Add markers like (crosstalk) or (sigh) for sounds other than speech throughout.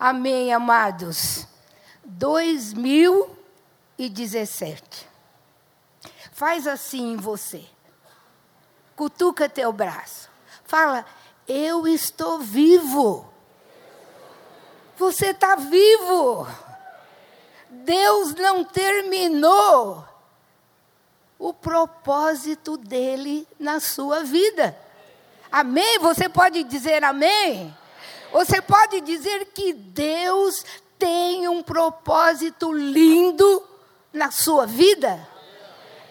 Amém, amados. 2017. Faz assim em você. Cutuca teu braço. Fala, eu estou vivo. Você está vivo. Deus não terminou o propósito dele na sua vida. Amém? Você pode dizer amém? Você pode dizer que Deus tem um propósito lindo na sua vida?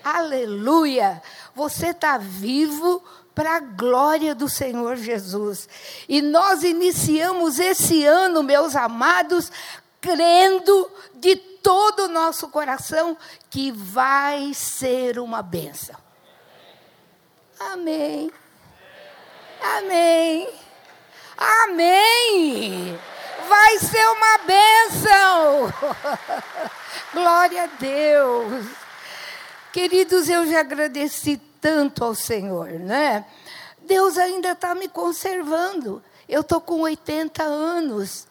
Aleluia! Você está vivo para a glória do Senhor Jesus. E nós iniciamos esse ano, meus amados, crendo de todo o nosso coração que vai ser uma benção. Amém. Amém. Amém. Vai ser uma bênção. (laughs) Glória a Deus. Queridos, eu já agradeci tanto ao Senhor, né? Deus ainda está me conservando. Eu estou com 80 anos.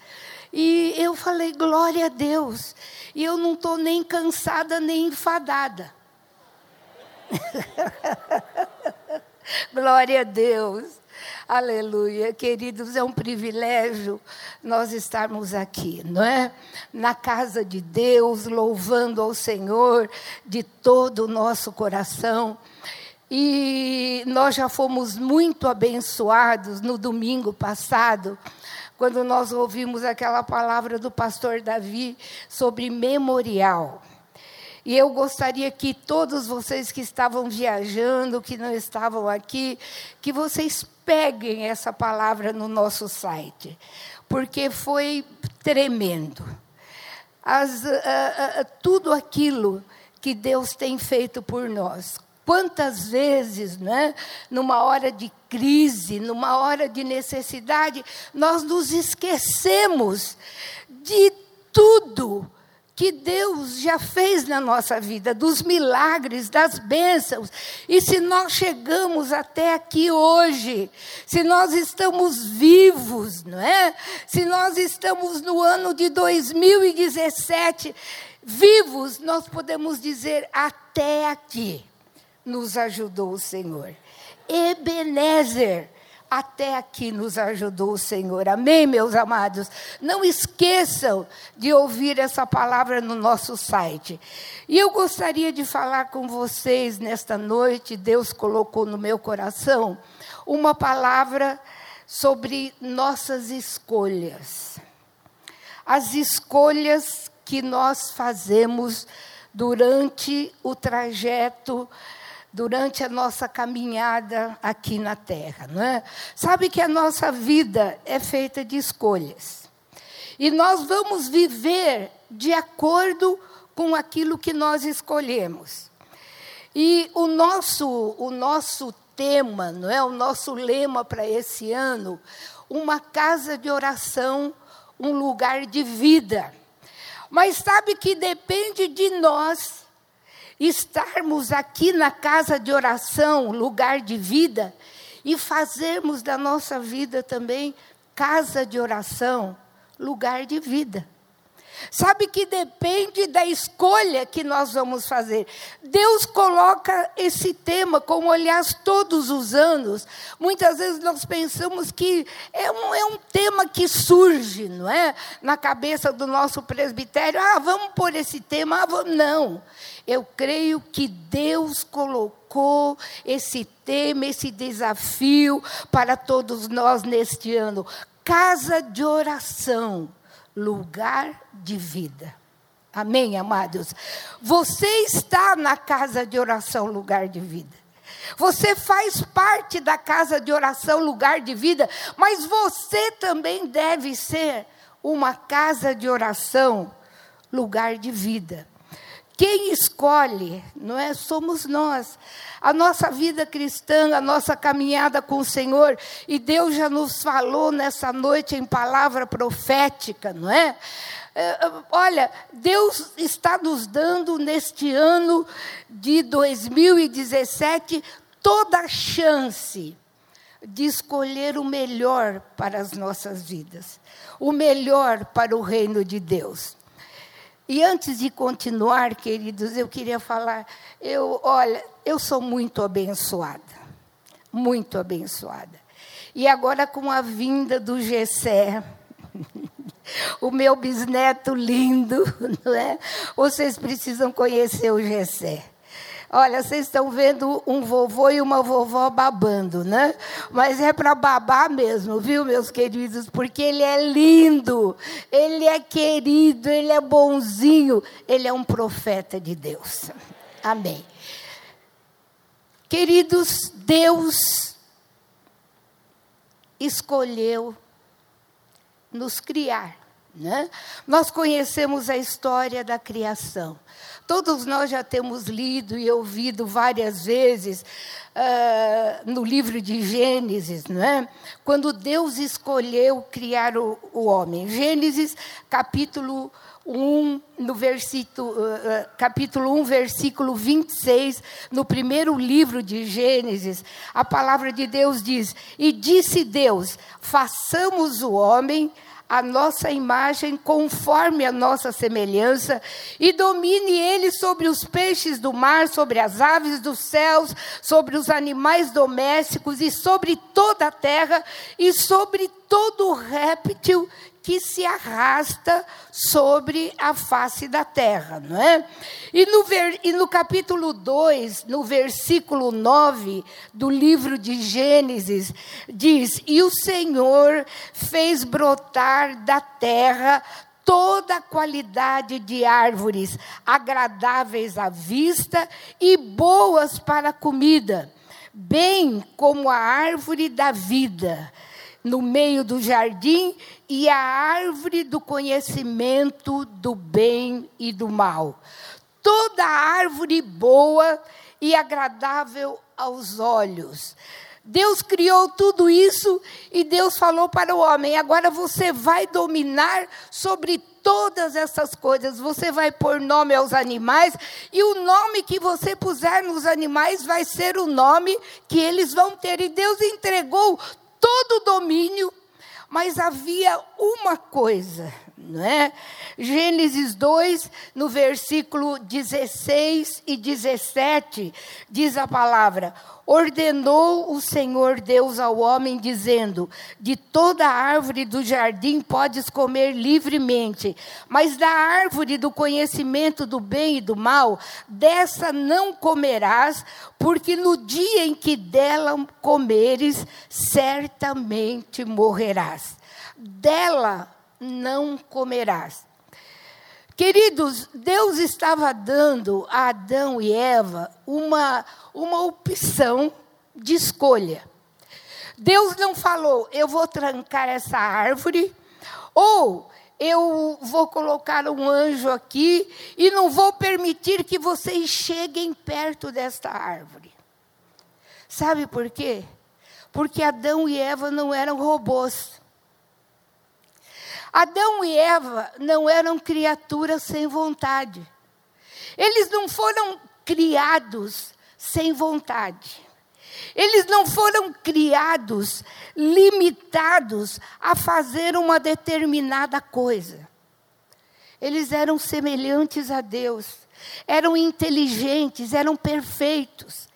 E eu falei, glória a Deus. E eu não estou nem cansada, nem enfadada. (laughs) glória a Deus. Aleluia. Queridos, é um privilégio nós estarmos aqui, não é? Na casa de Deus, louvando ao Senhor de todo o nosso coração. E nós já fomos muito abençoados no domingo passado quando nós ouvimos aquela palavra do pastor Davi sobre memorial. E eu gostaria que todos vocês que estavam viajando, que não estavam aqui, que vocês peguem essa palavra no nosso site, porque foi tremendo. As, uh, uh, tudo aquilo que Deus tem feito por nós, Quantas vezes, né, numa hora de crise, numa hora de necessidade, nós nos esquecemos de tudo que Deus já fez na nossa vida, dos milagres, das bênçãos. E se nós chegamos até aqui hoje, se nós estamos vivos, não é? Se nós estamos no ano de 2017 vivos, nós podemos dizer até aqui nos ajudou o Senhor. Ebenezer, até aqui nos ajudou o Senhor. Amém, meus amados? Não esqueçam de ouvir essa palavra no nosso site. E eu gostaria de falar com vocês nesta noite, Deus colocou no meu coração uma palavra sobre nossas escolhas. As escolhas que nós fazemos durante o trajeto durante a nossa caminhada aqui na Terra. Não é? Sabe que a nossa vida é feita de escolhas. E nós vamos viver de acordo com aquilo que nós escolhemos. E o nosso, o nosso tema, não é? o nosso lema para esse ano, uma casa de oração, um lugar de vida. Mas sabe que depende de nós estarmos aqui na casa de oração, lugar de vida, e fazermos da nossa vida também casa de oração, lugar de vida. Sabe que depende da escolha que nós vamos fazer. Deus coloca esse tema, como aliás todos os anos. Muitas vezes nós pensamos que é um, é um tema que surge, não é? Na cabeça do nosso presbitério. Ah, vamos pôr esse tema. Ah, vamos. Não. Eu creio que Deus colocou esse tema, esse desafio para todos nós neste ano. Casa de oração lugar de vida. Amém, amados? Você está na casa de oração, lugar de vida. Você faz parte da casa de oração, lugar de vida, mas você também deve ser uma casa de oração, lugar de vida. Quem escolhe, não é? Somos nós. A nossa vida cristã, a nossa caminhada com o Senhor, e Deus já nos falou nessa noite em palavra profética, não é? é olha, Deus está nos dando neste ano de 2017 toda a chance de escolher o melhor para as nossas vidas, o melhor para o reino de Deus. E antes de continuar, queridos, eu queria falar, eu, olha, eu sou muito abençoada, muito abençoada. E agora com a vinda do Gessé, (laughs) o meu bisneto lindo, (laughs) não é? Vocês precisam conhecer o Gessé. Olha, vocês estão vendo um vovô e uma vovó babando, né? Mas é para babar mesmo, viu, meus queridos? Porque ele é lindo, ele é querido, ele é bonzinho, ele é um profeta de Deus. Amém. Queridos, Deus escolheu nos criar. Né? Nós conhecemos a história da criação. Todos nós já temos lido e ouvido várias vezes uh, no livro de Gênesis, não é? quando Deus escolheu criar o, o homem. Gênesis, capítulo 1, no versículo, uh, capítulo 1, versículo 26, no primeiro livro de Gênesis, a palavra de Deus diz: E disse Deus: façamos o homem a nossa imagem conforme a nossa semelhança, e domine ele sobre os peixes do mar, sobre as aves dos céus, sobre os animais domésticos e sobre toda a terra e sobre todo réptil que se arrasta sobre a face da terra, não é? E no, ver, e no capítulo 2, no versículo 9 do livro de Gênesis, diz: E o Senhor fez brotar da terra toda a qualidade de árvores agradáveis à vista e boas para a comida, bem como a árvore da vida no meio do jardim e a árvore do conhecimento do bem e do mal. Toda árvore boa e agradável aos olhos. Deus criou tudo isso e Deus falou para o homem: agora você vai dominar sobre todas essas coisas. Você vai pôr nome aos animais, e o nome que você puser nos animais vai ser o nome que eles vão ter. E Deus entregou todo o domínio, mas havia uma coisa, não é? Gênesis 2, no versículo 16 e 17, diz a palavra: ordenou o Senhor Deus ao homem, dizendo: De toda árvore do jardim podes comer livremente, mas da árvore do conhecimento do bem e do mal, dessa não comerás, porque no dia em que dela comeres, certamente morrerás. Dela não comerás. Queridos, Deus estava dando a Adão e Eva uma, uma opção de escolha. Deus não falou, eu vou trancar essa árvore, ou eu vou colocar um anjo aqui e não vou permitir que vocês cheguem perto desta árvore. Sabe por quê? Porque Adão e Eva não eram robôs. Adão e Eva não eram criaturas sem vontade. Eles não foram criados sem vontade. Eles não foram criados limitados a fazer uma determinada coisa. Eles eram semelhantes a Deus, eram inteligentes, eram perfeitos.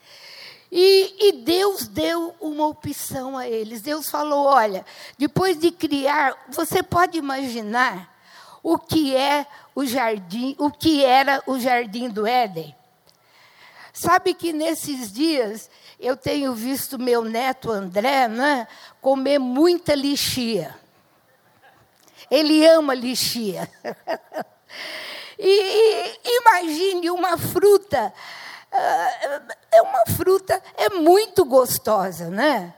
E, e, Deus deu uma opção a eles. Deus falou: olha, depois de criar, você pode imaginar o que é o jardim, o que era o jardim do Éden? Sabe que nesses dias eu tenho visto meu neto André né, comer muita lixia. Ele ama lixia. (laughs) e, e imagine uma fruta é uma fruta, é muito gostosa, né?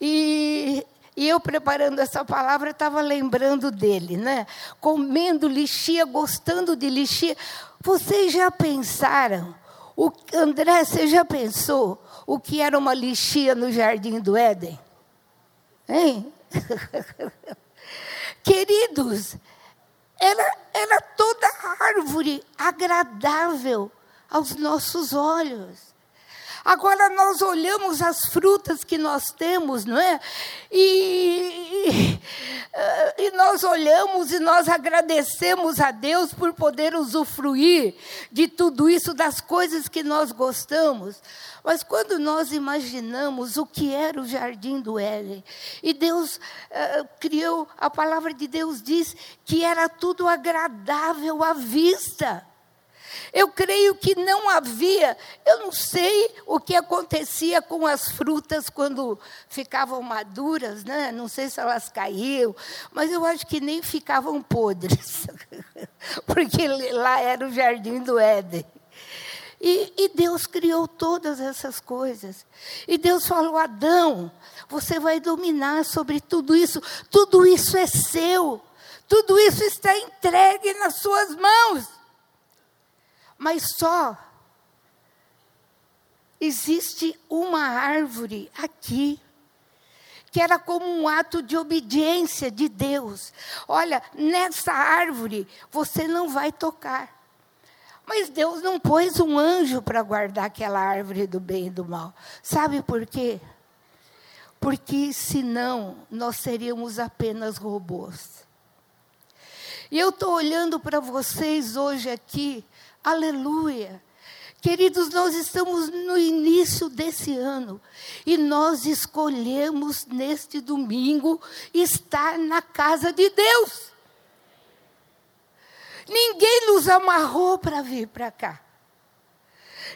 E, e eu preparando essa palavra estava lembrando dele, né? Comendo lixia, gostando de lixia. Vocês já pensaram? O, André, você já pensou o que era uma lixia no jardim do Éden? Hein? (laughs) Queridos, era, era toda árvore agradável aos nossos olhos. Agora nós olhamos as frutas que nós temos, não é? E, e, e, nós olhamos e nós agradecemos a Deus por poder usufruir de tudo isso, das coisas que nós gostamos. Mas quando nós imaginamos o que era o jardim do Éden, e Deus uh, criou, a palavra de Deus diz que era tudo agradável à vista. Eu creio que não havia, eu não sei o que acontecia com as frutas quando ficavam maduras, né? não sei se elas caíam, mas eu acho que nem ficavam podres, (laughs) porque lá era o jardim do Éden. E, e, Deus criou todas essas coisas. E Deus falou: Adão, você vai dominar sobre tudo isso. Tudo isso é seu. Tudo isso está entregue nas suas mãos mas só existe uma árvore aqui que era como um ato de obediência de Deus. Olha, nessa árvore você não vai tocar. Mas Deus não pôs um anjo para guardar aquela árvore do bem e do mal. Sabe por quê? Porque senão nós seríamos apenas robôs. E eu estou olhando para vocês hoje aqui, Aleluia. Queridos, nós estamos no início desse ano e nós escolhemos neste domingo estar na casa de Deus. Ninguém nos amarrou para vir para cá.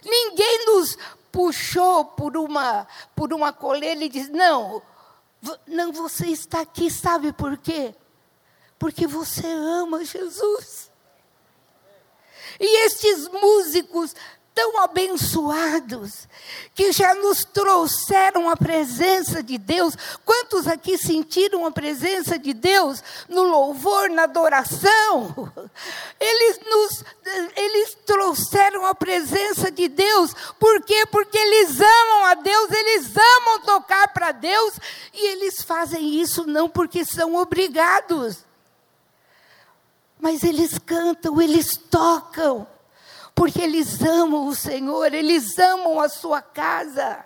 Ninguém nos puxou por uma por uma coleira e disse: "Não, não você está aqui, sabe por quê? Porque você ama Jesus. E estes músicos tão abençoados, que já nos trouxeram a presença de Deus. Quantos aqui sentiram a presença de Deus no louvor, na adoração? Eles nos eles trouxeram a presença de Deus. Por quê? Porque eles amam a Deus, eles amam tocar para Deus e eles fazem isso não porque são obrigados mas eles cantam, eles tocam, porque eles amam o Senhor, eles amam a sua casa.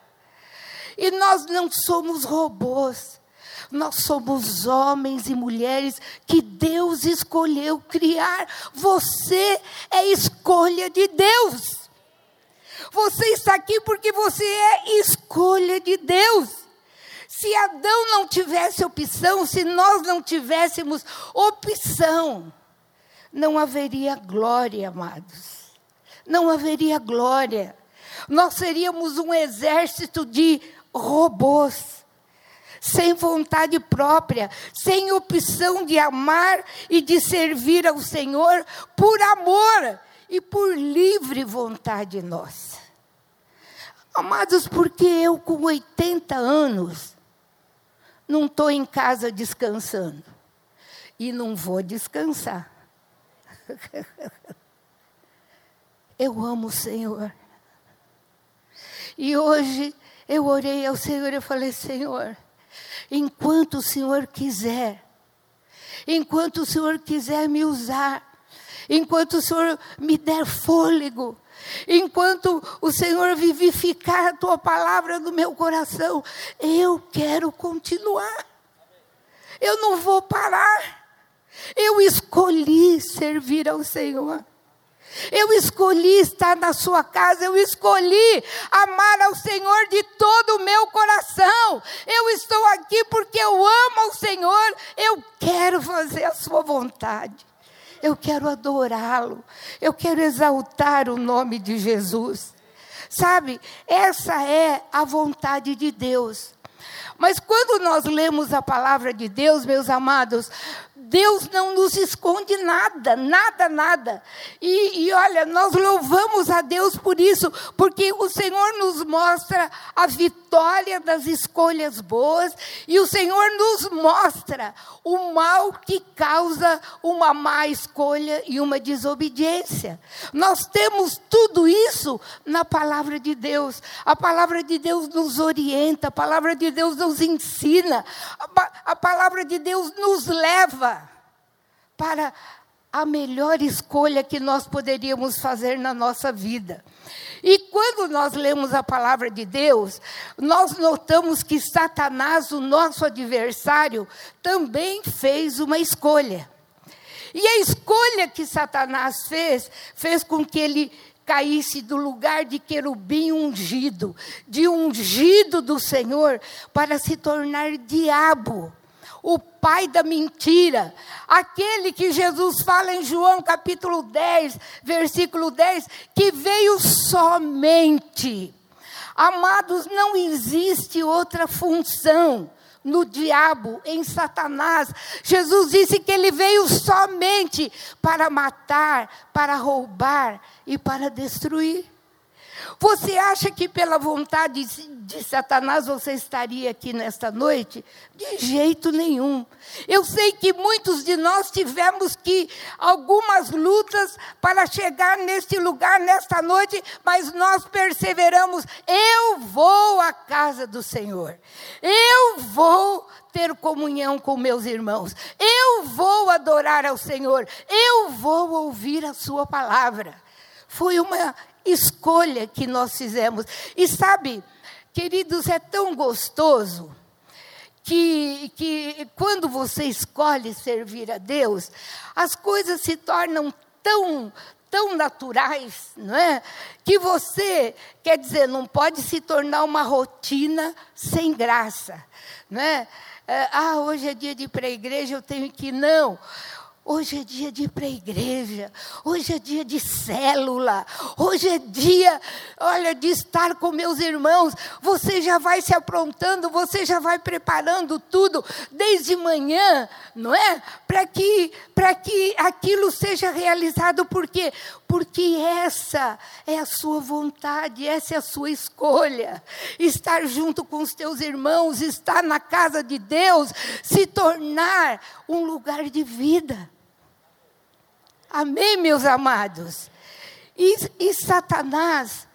E nós não somos robôs, nós somos homens e mulheres que Deus escolheu criar. Você é escolha de Deus. Você está aqui porque você é escolha de Deus. Se Adão não tivesse opção, se nós não tivéssemos opção, não haveria glória, amados. Não haveria glória. Nós seríamos um exército de robôs, sem vontade própria, sem opção de amar e de servir ao Senhor por amor e por livre vontade nossa. Amados, porque eu com 80 anos não estou em casa descansando e não vou descansar. (laughs) Eu amo o Senhor. E hoje eu orei ao Senhor e falei: Senhor, enquanto o Senhor quiser, enquanto o Senhor quiser me usar, enquanto o Senhor me der fôlego, enquanto o Senhor vivificar a tua palavra no meu coração, eu quero continuar. Eu não vou parar. Eu escolhi servir ao Senhor. Eu escolhi estar na sua casa, eu escolhi amar ao Senhor de todo o meu coração. Eu estou aqui porque eu amo ao Senhor, eu quero fazer a sua vontade. Eu quero adorá-lo. Eu quero exaltar o nome de Jesus. Sabe, essa é a vontade de Deus. Mas quando nós lemos a palavra de Deus, meus amados, Deus não nos esconde nada, nada, nada. E, e, olha, nós louvamos a Deus por isso, porque o Senhor nos mostra a vitória das escolhas boas e o Senhor nos mostra o mal que causa uma má escolha e uma desobediência. Nós temos tudo isso na palavra de Deus. A palavra de Deus nos orienta, a palavra de Deus nos ensina, a, a palavra de Deus nos leva para a melhor escolha que nós poderíamos fazer na nossa vida. E quando nós lemos a palavra de Deus, nós notamos que Satanás, o nosso adversário, também fez uma escolha. E a escolha que Satanás fez, fez com que ele caísse do lugar de querubim ungido, de ungido do Senhor, para se tornar diabo o pai da mentira, aquele que Jesus fala em João capítulo 10, versículo 10, que veio somente. Amados, não existe outra função no diabo, em Satanás. Jesus disse que ele veio somente para matar, para roubar e para destruir. Você acha que pela vontade de Satanás você estaria aqui nesta noite? De jeito nenhum. Eu sei que muitos de nós tivemos que algumas lutas para chegar neste lugar nesta noite, mas nós perseveramos. Eu vou à casa do Senhor. Eu vou ter comunhão com meus irmãos. Eu vou adorar ao Senhor. Eu vou ouvir a sua palavra. Foi uma escolha que nós fizemos. E sabe, queridos, é tão gostoso que, que quando você escolhe servir a Deus, as coisas se tornam tão tão naturais, não é? Que você, quer dizer, não pode se tornar uma rotina sem graça, não é? é ah, hoje é dia de ir para a igreja, eu tenho que ir. Não. Hoje é dia de ir para a igreja, hoje é dia de célula, hoje é dia, olha, de estar com meus irmãos. Você já vai se aprontando, você já vai preparando tudo desde manhã, não é? Para que, para que aquilo seja realizado, por quê? Porque essa é a sua vontade, essa é a sua escolha. Estar junto com os teus irmãos, estar na casa de Deus, se tornar um lugar de vida. Amém, meus amados? E, e, Satanás,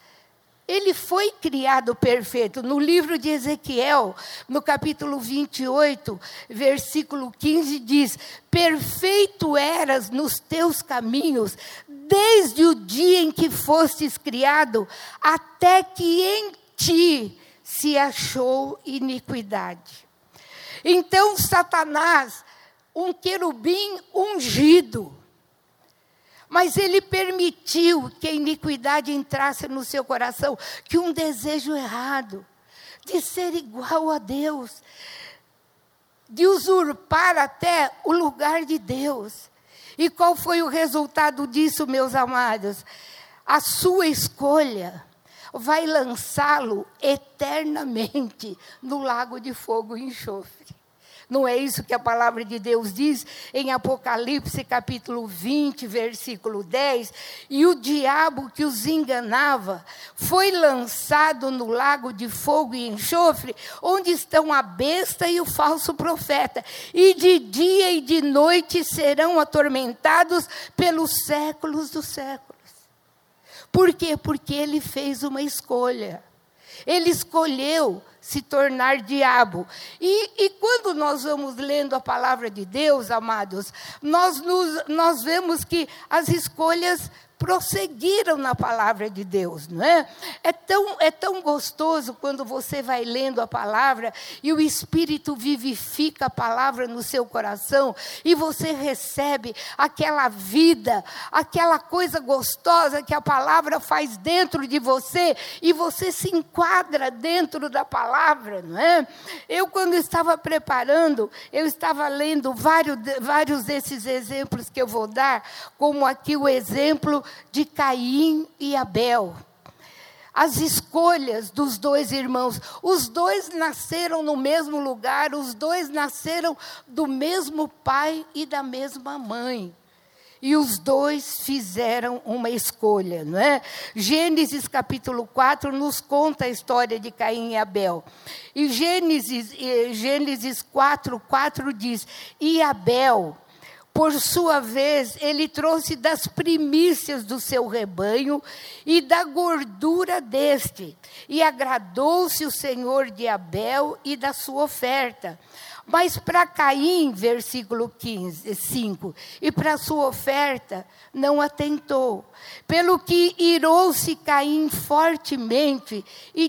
ele foi criado perfeito. No livro de Ezequiel, no capítulo 28, versículo 15, diz: Perfeito eras nos teus caminhos, desde o dia em que fostes criado, até que em ti se achou iniquidade. Então, Satanás, um querubim ungido, mas ele permitiu que a iniquidade entrasse no seu coração, que um desejo errado de ser igual a Deus, de usurpar até o lugar de Deus. E qual foi o resultado disso, meus amados? A sua escolha vai lançá-lo eternamente no lago de fogo e enxofre. Não é isso que a palavra de Deus diz em Apocalipse capítulo 20, versículo 10? E o diabo que os enganava foi lançado no lago de fogo e enxofre, onde estão a besta e o falso profeta, e de dia e de noite serão atormentados pelos séculos dos séculos. Por quê? Porque ele fez uma escolha. Ele escolheu se tornar diabo. E, e, quando nós vamos lendo a palavra de Deus, amados, nós, nos, nós vemos que as escolhas prosseguiram na palavra de Deus, não é? É tão, é tão gostoso quando você vai lendo a palavra e o Espírito vivifica a palavra no seu coração e você recebe aquela vida, aquela coisa gostosa que a palavra faz dentro de você e você se enquadra dentro da palavra, não é? Eu, quando estava preparando, eu estava lendo vários, vários desses exemplos que eu vou dar, como aqui o exemplo de Caim e Abel. As escolhas dos dois irmãos. Os dois nasceram no mesmo lugar, os dois nasceram do mesmo pai e da mesma mãe. E os dois fizeram uma escolha, não é? Gênesis capítulo 4 nos conta a história de Caim e Abel. E Gênesis, Gênesis 4, 4 diz: E Abel por sua vez, ele trouxe das primícias do seu rebanho e da gordura deste, e agradou-se o Senhor de Abel e da sua oferta. Mas para Caim, versículo 15, 5, e para sua oferta, não atentou. Pelo que irou-se Caim fortemente e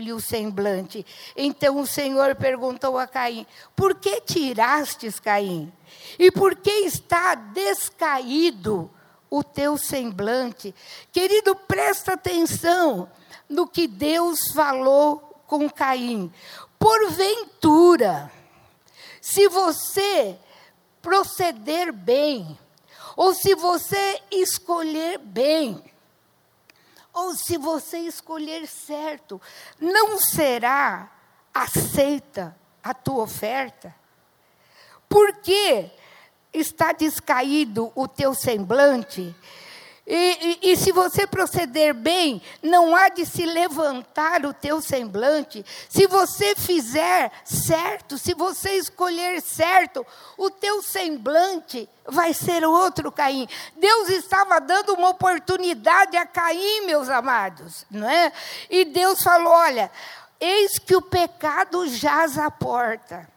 descaiu-lhe o semblante. Então o Senhor perguntou a Caim: Por que tirastes, Caim? E por que está descaído o teu semblante? Querido, presta atenção no que Deus falou com Caim. Porventura, se você proceder bem, ou se você escolher bem, ou se você escolher certo, não será aceita a tua oferta? Porque está descaído o teu semblante e, e, e, se você proceder bem, não há de se levantar o teu semblante. Se você fizer certo, se você escolher certo, o teu semblante vai ser outro Caim. Deus estava dando uma oportunidade a Caim, meus amados, não é? E Deus falou: olha, eis que o pecado jaz à porta.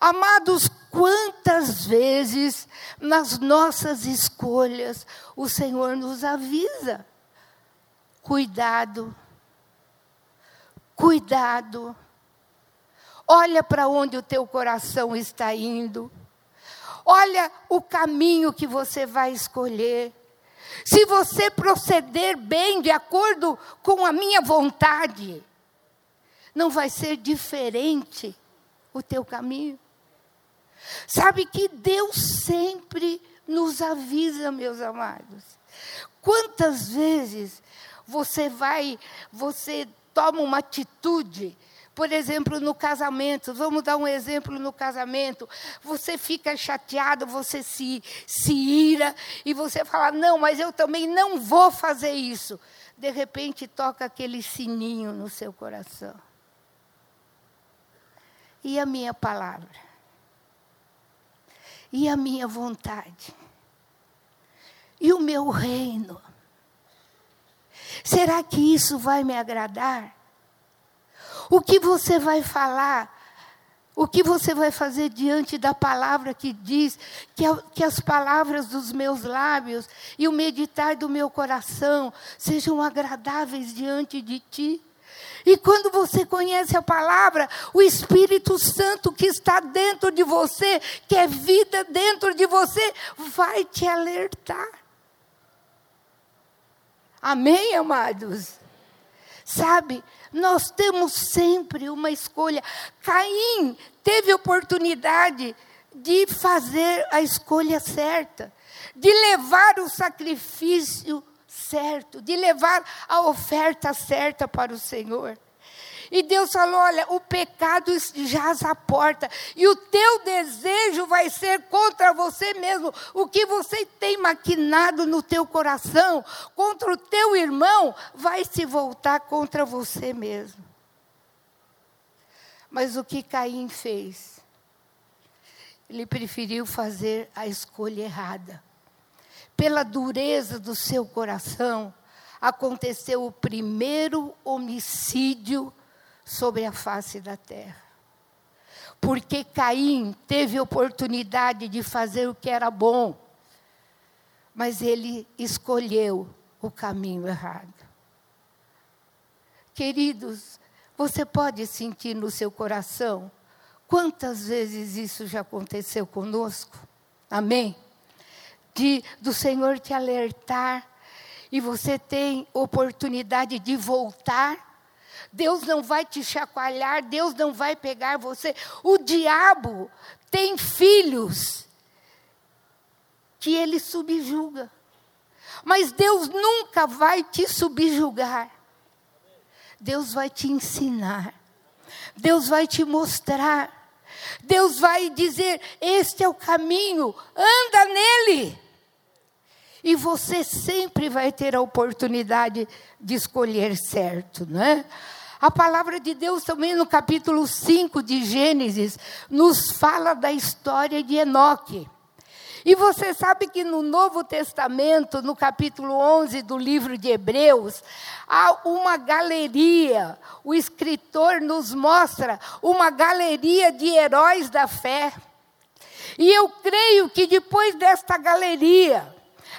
Amados, quantas vezes nas nossas escolhas o Senhor nos avisa: cuidado, cuidado, olha para onde o teu coração está indo, olha o caminho que você vai escolher. Se você proceder bem, de acordo com a minha vontade, não vai ser diferente o teu caminho. Sabe que Deus sempre nos avisa, meus amados. Quantas vezes você vai, você toma uma atitude, por exemplo, no casamento, vamos dar um exemplo no casamento, você fica chateado, você se, se ira, e você fala, não, mas eu também não vou fazer isso. De repente toca aquele sininho no seu coração. E a minha palavra? E a minha vontade e o meu reino. Será que isso vai me agradar? O que você vai falar? O que você vai fazer diante da palavra que diz que, que as palavras dos meus lábios e o meditar do meu coração sejam agradáveis diante de ti? E quando você conhece a palavra, o Espírito Santo que está dentro de você, que é vida dentro de você, vai te alertar. Amém, amados? Sabe, nós temos sempre uma escolha. Caim teve oportunidade de fazer a escolha certa, de levar o sacrifício certo, de levar a oferta certa para o Senhor. E Deus falou: olha, o pecado jaz à porta, e o teu desejo vai ser contra você mesmo. O que você tem maquinado no teu coração contra o teu irmão vai se voltar contra você mesmo. Mas o que Caim fez? Ele preferiu fazer a escolha errada pela dureza do seu coração, aconteceu o primeiro homicídio sobre a face da terra. Porque Caim teve oportunidade de fazer o que era bom, mas ele escolheu o caminho errado. Queridos, você pode sentir no seu coração quantas vezes isso já aconteceu conosco? Amém? De, do Senhor te alertar e você tem oportunidade de voltar. Deus não vai te chacoalhar, Deus não vai pegar você. O diabo tem filhos que ele subjuga. Mas Deus nunca vai te subjugar. Deus vai te ensinar. Deus vai te mostrar. Deus vai dizer: Este é o caminho, anda nele. E você sempre vai ter a oportunidade de escolher certo, não é? A palavra de Deus também no capítulo 5 de Gênesis nos fala da história de Enoque. E você sabe que no Novo Testamento, no capítulo 11 do livro de Hebreus, há uma galeria. O escritor nos mostra uma galeria de heróis da fé. E eu creio que depois desta galeria,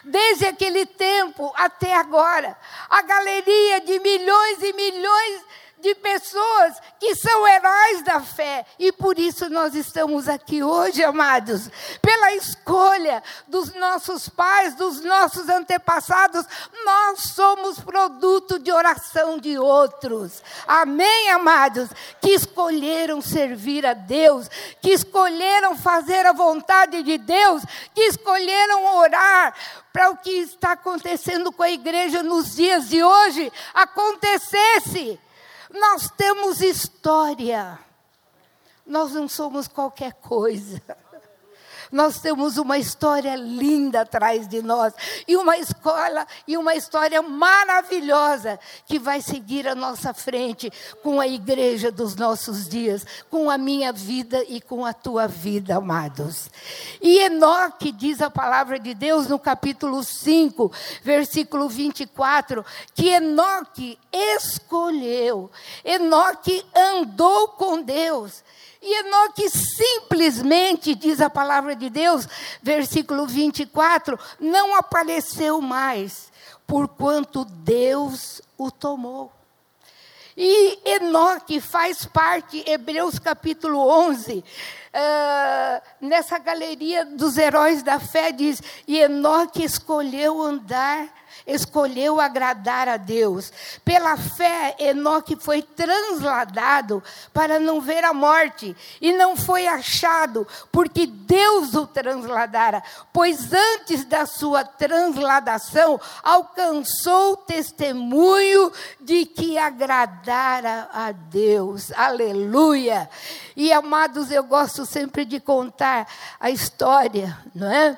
desde aquele tempo até agora, a galeria de milhões e milhões de pessoas que são heróis da fé. E por isso nós estamos aqui hoje, amados, pela escolha dos nossos pais, dos nossos antepassados, nós somos produto de oração de outros. Amém, amados? Que escolheram servir a Deus, que escolheram fazer a vontade de Deus, que escolheram orar para o que está acontecendo com a igreja nos dias de hoje acontecesse. Nós temos história. Nós não somos qualquer coisa. Nós temos uma história linda atrás de nós e uma escola e uma história maravilhosa que vai seguir à nossa frente com a igreja dos nossos dias, com a minha vida e com a tua vida, amados. E Enoque diz a palavra de Deus no capítulo 5, versículo 24, que Enoque escolheu, Enoque andou com Deus. E Enoque simplesmente, diz a palavra de Deus, versículo 24, não apareceu mais, porquanto Deus o tomou. E Enoque faz parte, Hebreus capítulo 11, uh, ah, nessa galeria dos heróis da fé, diz: E Enoque escolheu andar escolheu agradar a Deus. Pela fé, Enoque foi transladado para não ver a morte, e não foi achado, porque Deus o transladara, pois antes da sua transladação alcançou o testemunho de que agradara a Deus. Aleluia! E amados, eu gosto sempre de contar a história, não é?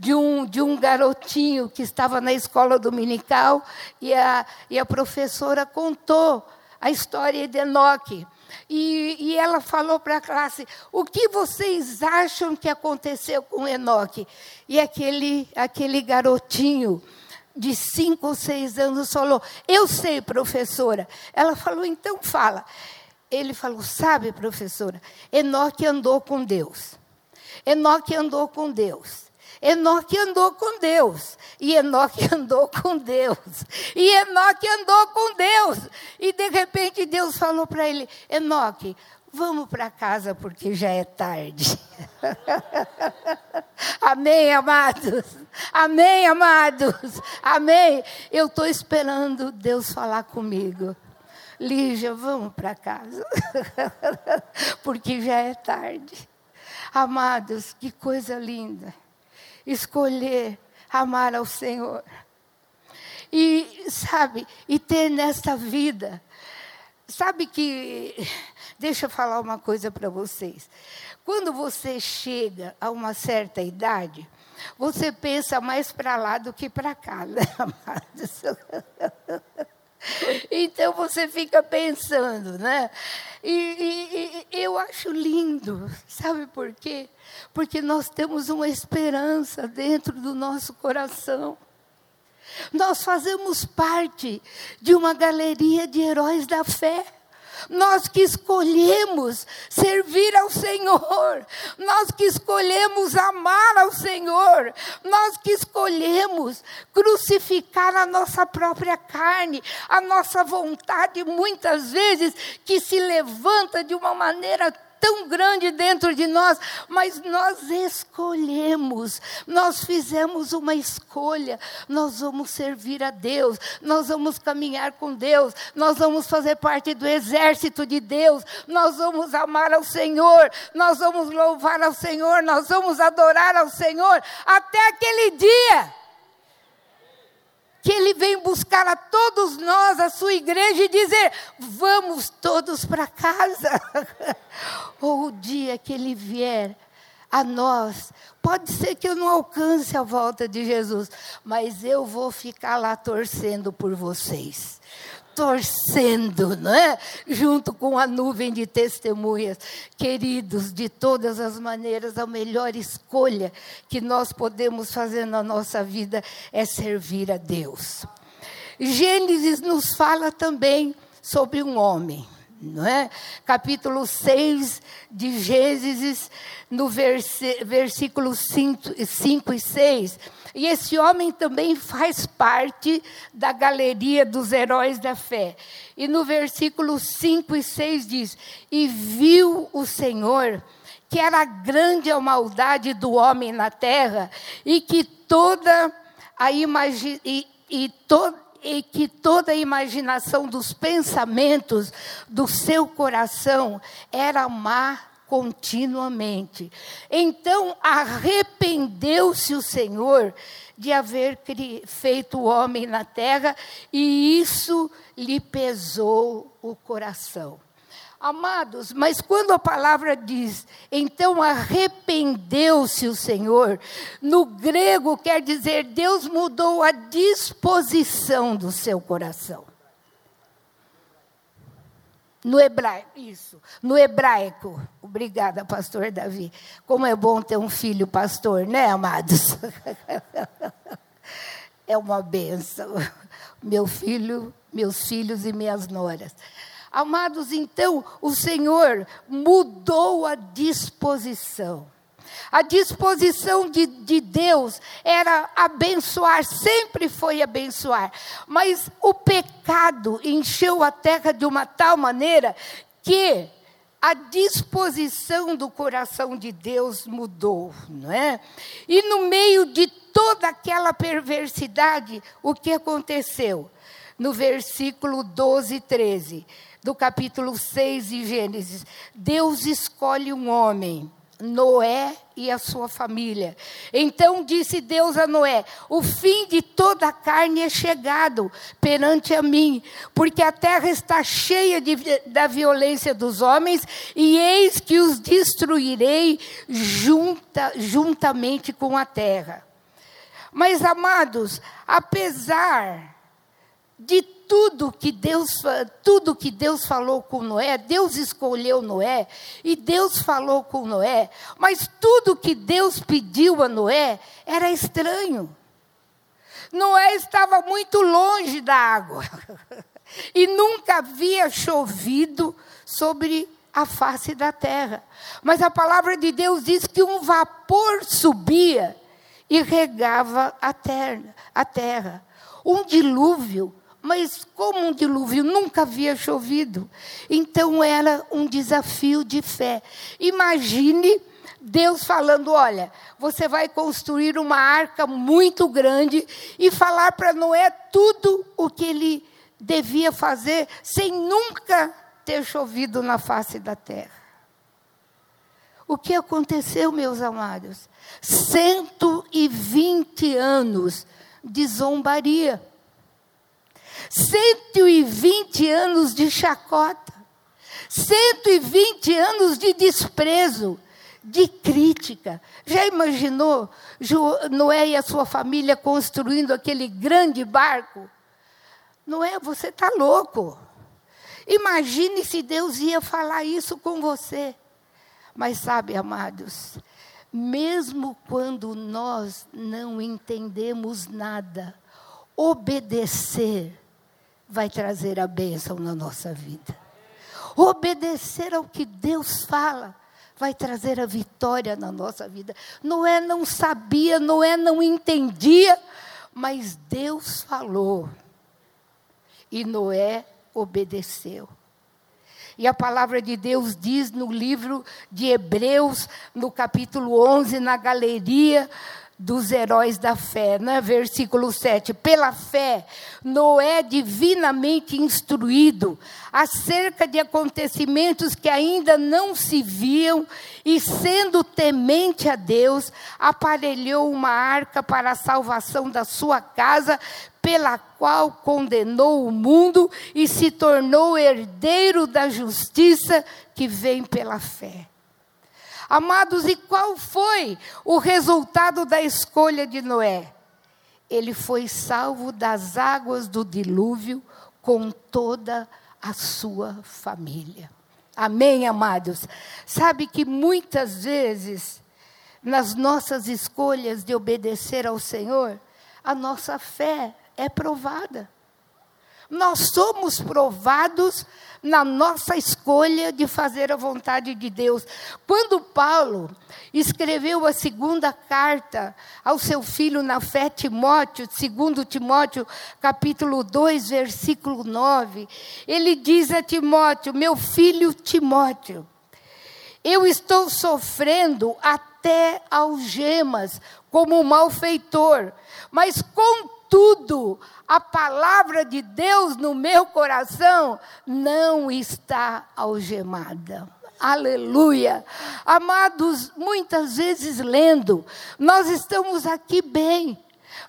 De um, de um garotinho que estava na escola dominical e a, e a professora contou a história de Enoque. E, e ela falou para a classe: o que vocês acham que aconteceu com Enoque? E aquele, aquele garotinho de cinco ou seis anos falou: Eu sei, professora. Ela falou: Então fala. Ele falou: Sabe, professora, Enoque andou com Deus. Enoque andou com Deus. Enoque andou com Deus. E Enoque (laughs) andou com Deus. E Enoque andou com Deus. E de repente Deus falou para ele: Enoque, vamos para casa porque já é tarde. (laughs) Amém, amados? Amém, amados? Amém? Eu estou esperando Deus falar comigo. Lígia, vamos para casa. (laughs) porque já é tarde. Amados, que coisa linda escolher amar ao Senhor. E, sabe, e ter nesta vida. Sabe que, deixa eu falar uma coisa para vocês. Quando você chega a uma certa idade, você pensa mais para lá do que para cá, né, (laughs) amados? (laughs) (laughs) Então você fica pensando, né? E, e, e, eu acho lindo, sabe por quê? Porque nós temos uma esperança dentro do nosso coração. Nós fazemos parte de uma galeria de heróis da fé. Nós que escolhemos servir ao Senhor, nós que escolhemos amar ao Senhor, nós que escolhemos crucificar a nossa própria carne, a nossa vontade, muitas vezes, que se levanta de uma maneira tão grande dentro de nós, mas nós escolhemos, nós fizemos uma escolha, nós vamos servir a Deus, nós vamos caminhar com Deus, nós vamos fazer parte do exército de Deus, nós vamos amar ao Senhor, nós vamos louvar ao Senhor, nós vamos adorar ao Senhor, até aquele dia que ele vem buscar a todos nós, a sua igreja, e dizer: vamos todos para casa. (laughs) Ou o dia que ele vier a nós, pode ser que eu não alcance a volta de Jesus, mas eu vou ficar lá torcendo por vocês torcendo, não é? Junto com a nuvem de testemunhas. Queridos, de todas as maneiras, a melhor escolha que nós podemos fazer na nossa vida é servir a Deus. Gênesis nos fala também sobre um homem não é? Capítulo 6 de Gênesis, no versículo 5, 5 e 6. E esse homem também faz parte da galeria dos heróis da fé. E no versículo 5 e 6 diz: E viu o Senhor que era grande a maldade do homem na terra, e que toda a imagi e, e toda e que toda a imaginação dos pensamentos do seu coração era má continuamente. Então arrependeu-se o Senhor de haver feito o homem na terra, e isso lhe pesou o coração. Amados, mas quando a palavra diz, então arrependeu-se o Senhor, no grego quer dizer Deus mudou a disposição do seu coração. No hebraico, isso, no hebraico. Obrigada, pastor Davi. Como é bom ter um filho pastor, né, amados? (laughs) é uma benção. Meu filho, meus filhos e minhas noras. Amados, então, o Senhor mudou a disposição. A disposição de, de, Deus era abençoar, sempre foi abençoar. Mas o pecado encheu a terra de uma tal maneira que a disposição do coração de Deus mudou, não é? E no meio de toda aquela perversidade, o que aconteceu? No versículo 12 e 13 do capítulo 6 de Gênesis. Deus escolhe um homem, Noé e a sua família. Então disse Deus a Noé: O fim de toda a carne é chegado perante a mim, porque a terra está cheia de, da violência dos homens, e eis que os destruirei junta, juntamente com a terra. Mas, amados, apesar de tudo que Deus, tudo que Deus falou com Noé, Deus escolheu Noé e Deus falou com Noé, mas tudo que Deus pediu a Noé era estranho. Noé estava muito longe da água (laughs) e nunca havia chovido sobre a face da terra. Mas a palavra de Deus diz que um vapor subia e regava a terra. A terra. Um dilúvio mas como um dilúvio nunca havia chovido, então era um desafio de fé. Imagine Deus falando: olha, você vai construir uma arca muito grande e falar para Noé tudo o que ele devia fazer sem nunca ter chovido na face da terra. O que aconteceu, meus amados? 120 anos de zombaria. 120 anos de chacota, 120 anos de desprezo, de crítica. Já imaginou Noé e a sua família construindo aquele grande barco? Noé, você está louco. Imagine se Deus ia falar isso com você. Mas sabe, amados, mesmo quando nós não entendemos nada, obedecer vai trazer a bênção na nossa vida. Obedecer ao que Deus fala vai trazer a vitória na nossa vida. Noé não sabia, Noé não entendia, mas Deus falou. E Noé obedeceu. E a palavra de Deus diz no livro de Hebreus, no capítulo 11, na galeria dos heróis da fé, né? versículo 7. Pela fé, Noé, divinamente instruído acerca de acontecimentos que ainda não se viam, e sendo temente a Deus, aparelhou uma arca para a salvação da sua casa, pela qual condenou o mundo e se tornou herdeiro da justiça que vem pela fé. Amados, e qual foi o resultado da escolha de Noé? Ele foi salvo das águas do dilúvio com toda a sua família. Amém, amados? Sabe que muitas vezes, nas nossas escolhas de obedecer ao Senhor, a nossa fé é provada. Nós somos provados na nossa escolha de fazer a vontade de Deus. Quando Paulo escreveu a segunda carta ao seu filho na fé, Timóteo, segundo Timóteo, capítulo 2, versículo 9, ele diz a Timóteo: Meu filho Timóteo, eu estou sofrendo até algemas como um malfeitor, mas contudo, a palavra de Deus no meu coração não está algemada. Aleluia. Amados, muitas vezes lendo, nós estamos aqui bem.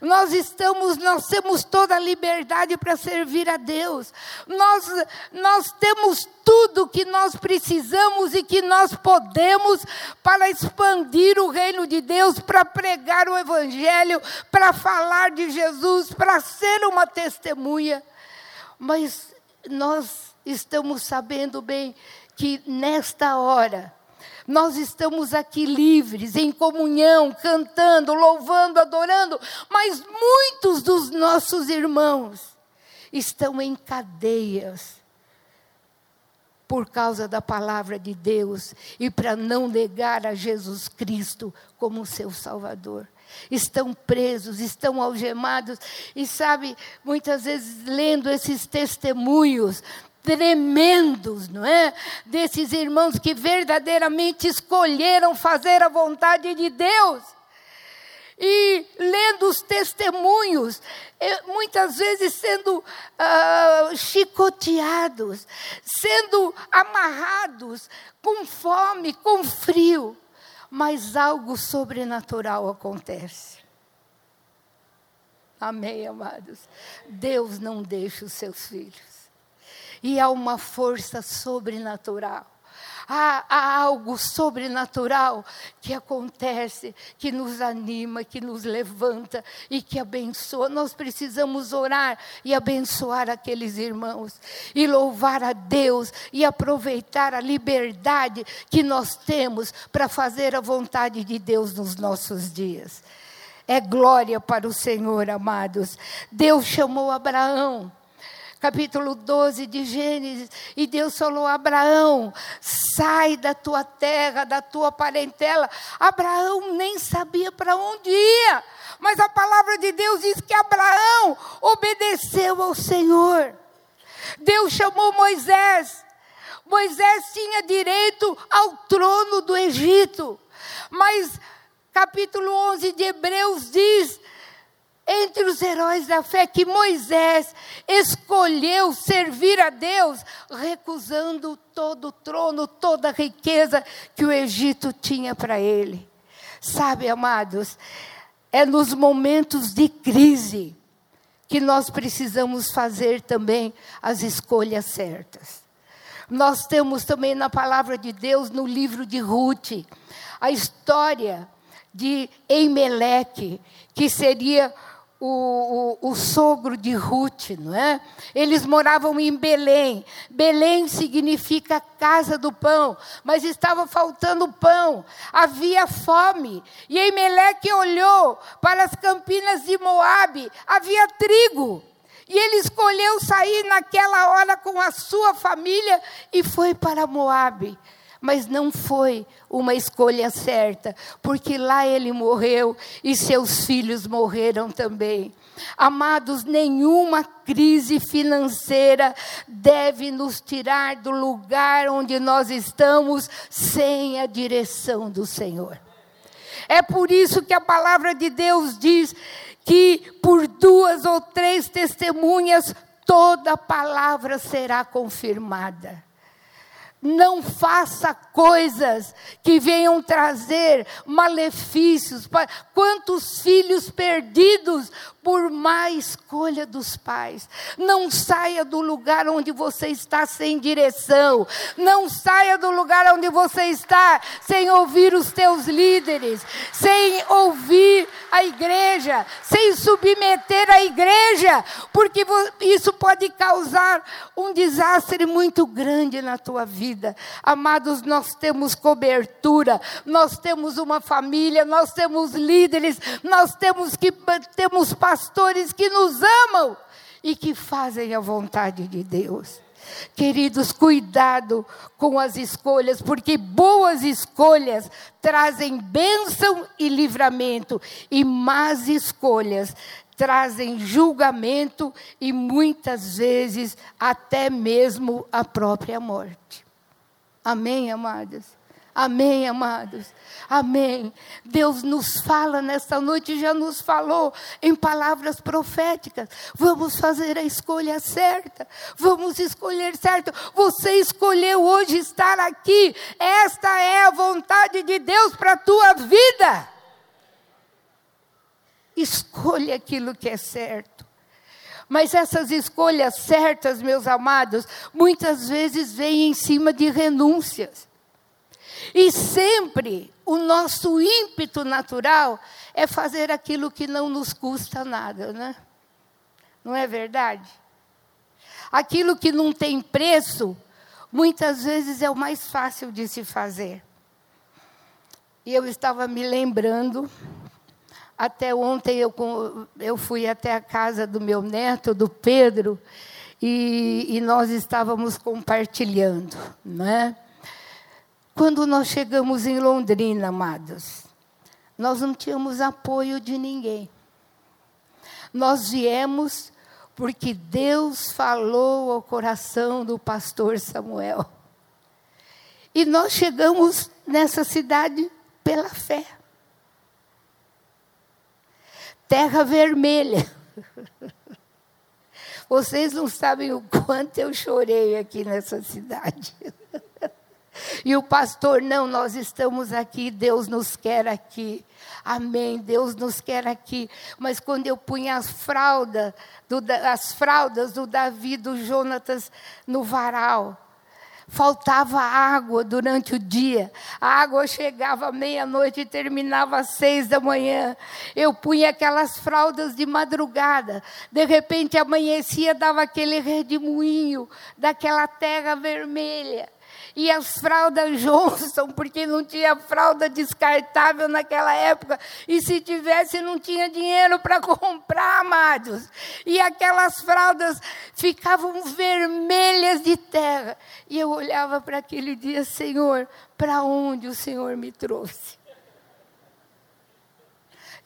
Nós estamos, nós temos toda a liberdade para servir a Deus. Nós, nós temos tudo que nós precisamos e que nós podemos para expandir o reino de Deus, para pregar o Evangelho, para falar de Jesus, para ser uma testemunha. Mas nós estamos sabendo bem que nesta hora, nós estamos aqui livres, em comunhão, cantando, louvando, adorando, mas muitos dos nossos irmãos estão em cadeias por causa da palavra de Deus e para não negar a Jesus Cristo como seu Salvador. Estão presos, estão algemados, e sabe, muitas vezes lendo esses testemunhos, tremendos, não é? Desses irmãos que verdadeiramente escolheram fazer a vontade de Deus. E lendo os testemunhos, muitas vezes sendo uh, chicoteados, sendo amarrados, com fome, com frio, mas algo sobrenatural acontece. Amém, amados? Deus não deixa os seus filhos e há uma força sobrenatural. Há, há, algo sobrenatural que acontece, que nos anima, que nos levanta e que abençoa. Nós precisamos orar e abençoar aqueles irmãos, e louvar a Deus e aproveitar a liberdade que nós temos para fazer a vontade de Deus nos nossos dias. É glória para o Senhor, amados. Deus chamou Abraão capítulo 12 de Gênesis, e Deus falou: Abraão, sai da tua terra, da tua parentela. Abraão nem sabia para onde ia, mas a palavra de Deus diz que Abraão obedeceu ao Senhor. Deus chamou Moisés. Moisés tinha direito ao trono do Egito, mas capítulo 11 de Hebreus diz entre os heróis da fé que Moisés escolheu servir a Deus, recusando todo o trono, toda a riqueza que o Egito tinha para ele. Sabe, amados, é nos momentos de crise que nós precisamos fazer também as escolhas certas. Nós temos também na palavra de Deus, no livro de Ruth, a história de Eimeleque, que seria o, o, o, sogro de Ruth, não é? Eles moravam em Belém. Belém significa casa do pão, mas estava faltando pão, havia fome. E Eimeleque olhou para as campinas de Moabe, havia trigo. E ele escolheu sair naquela hora com a sua família e foi para Moabe mas não foi uma escolha certa, porque lá ele morreu e seus filhos morreram também. Amados, nenhuma crise financeira deve nos tirar do lugar onde nós estamos sem a direção do Senhor. É por isso que a palavra de Deus diz que por duas ou três testemunhas toda palavra será confirmada. Não faça coisas que venham trazer malefícios. Quantos filhos perdidos por má escolha dos pais. Não saia do lugar onde você está sem direção. Não saia do lugar onde você está sem ouvir os teus líderes, sem ouvir a igreja, sem submeter a igreja, porque isso pode causar um desastre muito grande na tua vida. Amados, nós temos cobertura, nós temos uma família, nós temos líderes, nós temos que temos pastores que nos amam e que fazem a vontade de Deus. Queridos, cuidado com as escolhas, porque boas escolhas trazem bênção e livramento, e más escolhas trazem julgamento e muitas vezes até mesmo a própria morte. Amém, amadas? Amém, amados. Amém. Deus nos fala nesta noite, já nos falou em palavras proféticas. Vamos fazer a escolha certa. Vamos escolher certo. Você escolheu hoje estar aqui. Esta é a vontade de Deus para a tua vida. Escolha aquilo que é certo. Mas essas escolhas certas, meus amados, muitas vezes vêm em cima de renúncias. E sempre o nosso ímpeto natural é fazer aquilo que não nos custa nada, né? Não é verdade? Aquilo que não tem preço, muitas vezes é o mais fácil de se fazer. E eu estava me lembrando, até ontem eu, eu fui até a casa do meu neto, do Pedro, e, e nós estávamos compartilhando, né? Quando nós chegamos em Londrina, amados, nós não tínhamos apoio de ninguém. Nós viemos porque Deus falou ao coração do pastor Samuel. E nós chegamos nessa cidade pela fé. Terra vermelha. Vocês não sabem o quanto eu chorei aqui nessa cidade. E o pastor, não, nós estamos aqui, Deus nos quer aqui. Amém, Deus nos quer aqui. Mas quando eu punha as fraldas, do, as fraldas do Davi, do Jonatas no varal, faltava água durante o dia. A água chegava meia-noite e terminava às seis da manhã. Eu punha aquelas fraldas de madrugada. De repente amanhecia, dava aquele redemoinho daquela terra vermelha e as fraldas (laughs) Johnson, porque não tinha fralda descartável naquela época, e se tivesse, não tinha dinheiro para (laughs) comprar, amados. E aquelas fraldas ficavam vermelhas de terra. E eu olhava para aquele dia, Senhor, para onde o Senhor me trouxe?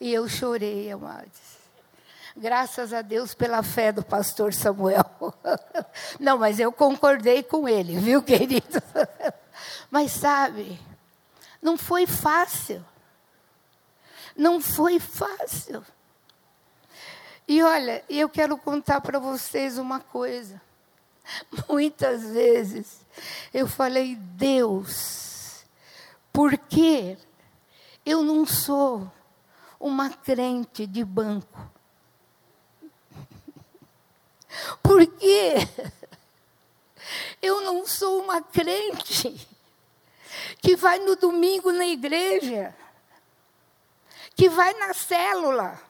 E eu chorei, amados. Graças a Deus pela fé do pastor Samuel. (laughs) Não, mas eu concordei com ele, viu, querido? (laughs) Mas sabe, não foi fácil. Não foi fácil. E olha, eu quero contar para vocês uma coisa. (laughs) Muitas vezes eu falei, Deus, por que eu não sou uma crente de banco? Porque eu não sou uma crente que vai no domingo na igreja, que vai na célula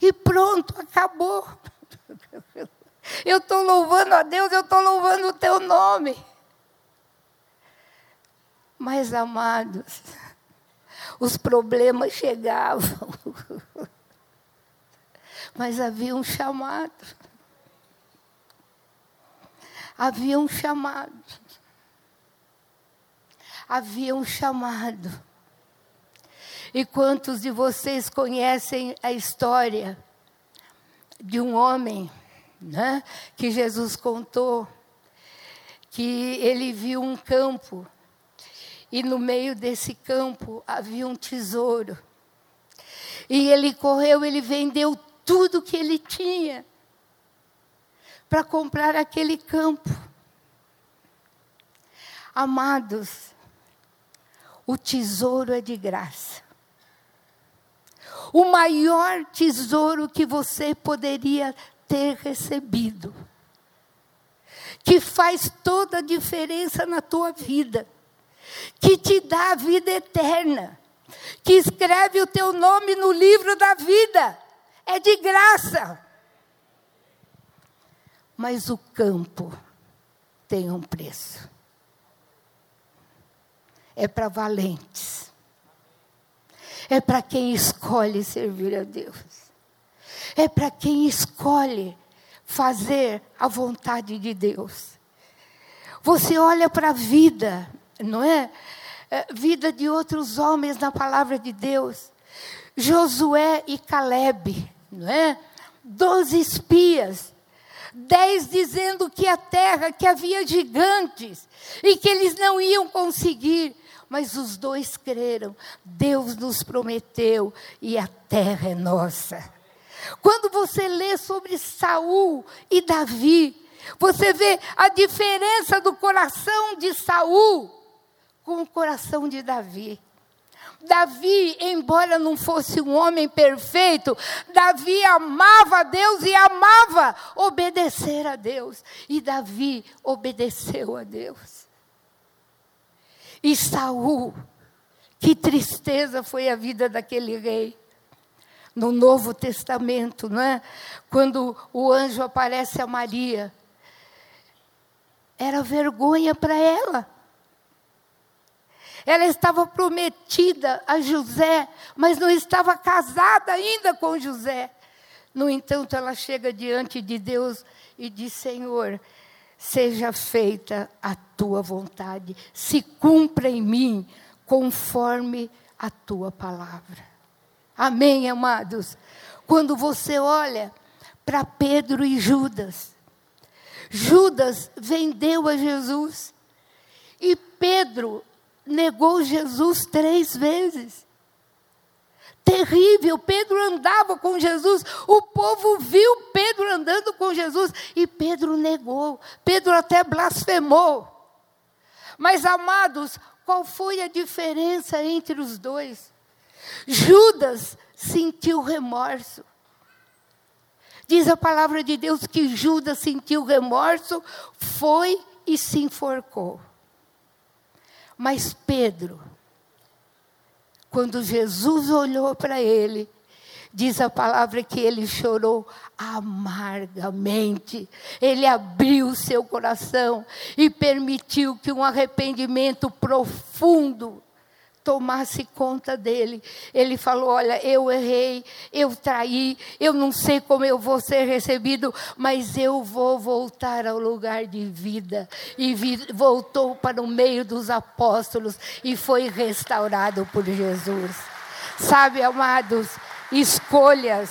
e pronto, acabou. Eu estou louvando a Deus, eu estou louvando o teu nome. Mas, amados, os problemas chegavam, mas havia um chamado havia um chamado. Havia um chamado. E quantos de vocês conhecem a história de um homem né, que Jesus contou que ele viu um campo e no meio desse campo havia um tesouro. E ele correu, ele vendeu tudo que ele tinha para comprar aquele campo. Amados, o tesouro é de graça. O maior tesouro que você poderia ter recebido, que faz toda a diferença na tua vida, que te dá a vida eterna, que escreve o teu nome no livro da vida, é de graça. Mas o campo tem um preço. É para valentes. É para quem escolhe servir a Deus. É para quem escolhe fazer a vontade de Deus. Você olha para a vida, não é? é? Vida de outros homens na palavra de Deus. Josué e Caleb, não é? Doze espias dez dizendo que a terra, que havia gigantes e que eles não iam conseguir. Mas os dois creram. Deus nos prometeu e a terra é nossa. Quando você lê sobre Saul e Davi, você vê a diferença do coração de Saul com o coração de Davi. Davi, embora não fosse um homem perfeito, Davi amava a Deus e amava obedecer a Deus. E Davi obedeceu a Deus. E Saul, que tristeza foi a vida daquele rei. No Novo Testamento, não é? Quando o anjo aparece a Maria, era vergonha para ela. Ela estava prometida a José, mas não estava casada ainda com José. No entanto, ela chega diante de Deus e diz: Senhor, seja feita a tua vontade, se cumpra em mim conforme a tua palavra. Amém, amados? Quando você olha para Pedro e Judas, Judas vendeu a Jesus e Pedro negou Jesus três vezes. Terrível, Pedro andava com Jesus, o povo viu Pedro andando com Jesus e Pedro negou, Pedro até blasfemou. Mas amados, qual foi a diferença entre os dois? Judas sentiu remorso. Diz a palavra de Deus que Judas sentiu remorso, foi e se enforcou. Mas Pedro, quando Jesus olhou para ele, diz a palavra que ele chorou amargamente. Ele abriu seu coração e permitiu que um arrependimento profundo tomasse conta dele. Ele falou: Olha, eu errei, eu traí, eu não sei como eu vou ser recebido, mas eu vou voltar ao lugar de vida. E vi, voltou para o meio dos apóstolos e foi restaurado por Jesus. Sabe, amados, escolhas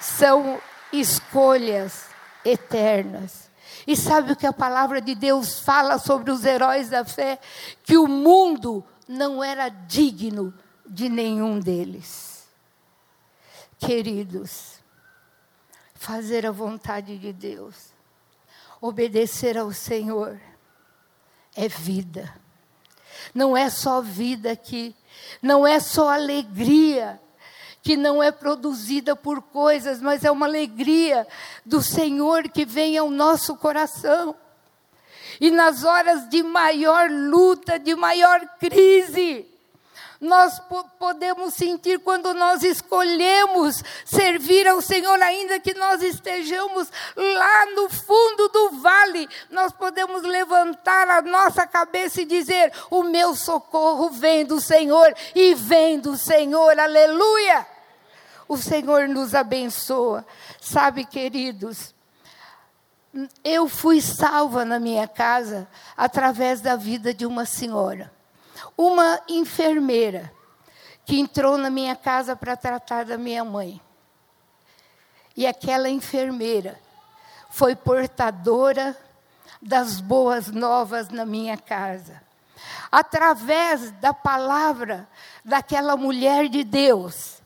são escolhas eternas. E sabe o que a palavra de Deus fala sobre os heróis da fé? Que o mundo não era digno de nenhum deles. Queridos, fazer a vontade de Deus, obedecer ao Senhor, é vida. Não é só vida aqui, não é só alegria, que não é produzida por coisas, mas é uma alegria do Senhor que vem ao nosso coração. E nas horas de maior luta, de maior crise, nós podemos sentir quando nós escolhemos servir ao Senhor, ainda que nós estejamos lá no fundo do vale, nós podemos levantar a nossa cabeça e dizer: O meu socorro vem do Senhor e vem do Senhor, aleluia. O Senhor nos abençoa. Sabe, queridos, eu fui salva na minha casa através da vida de uma senhora, uma enfermeira, que entrou na minha casa para tratar da minha mãe. E aquela enfermeira foi portadora das boas novas na minha casa. Através da palavra daquela mulher de Deus,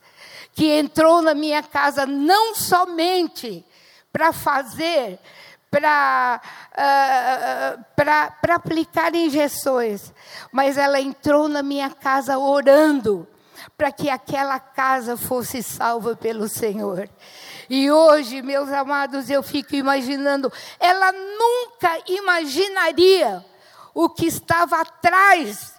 que entrou na minha casa não somente para fazer para uh, para aplicar injeções, mas ela entrou na minha casa orando para que aquela casa fosse salva pelo Senhor. E hoje, meus amados, eu fico imaginando, ela nunca imaginaria o que estava atrás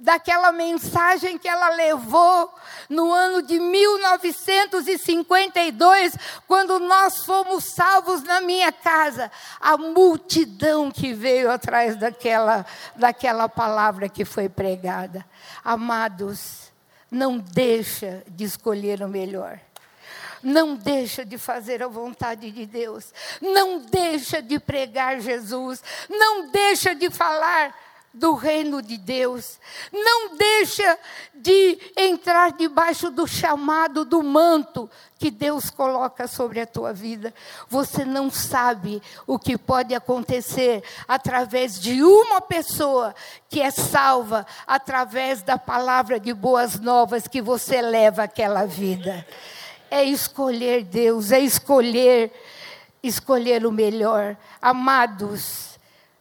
daquela mensagem que ela levou no ano de 1952, quando nós fomos salvos na minha casa. A multidão que veio atrás daquela, daquela palavra que foi pregada. Amados, não deixa de escolher o melhor. Não deixa de fazer a vontade de Deus. Não deixa de pregar Jesus. Não deixa de falar do reino de Deus. Não deixa de entrar debaixo do chamado do manto que Deus coloca sobre a tua vida. Você não sabe o que pode acontecer através de uma pessoa que é salva através da palavra de boas novas que você leva àquela vida. É escolher Deus, é escolher escolher o melhor. Amados,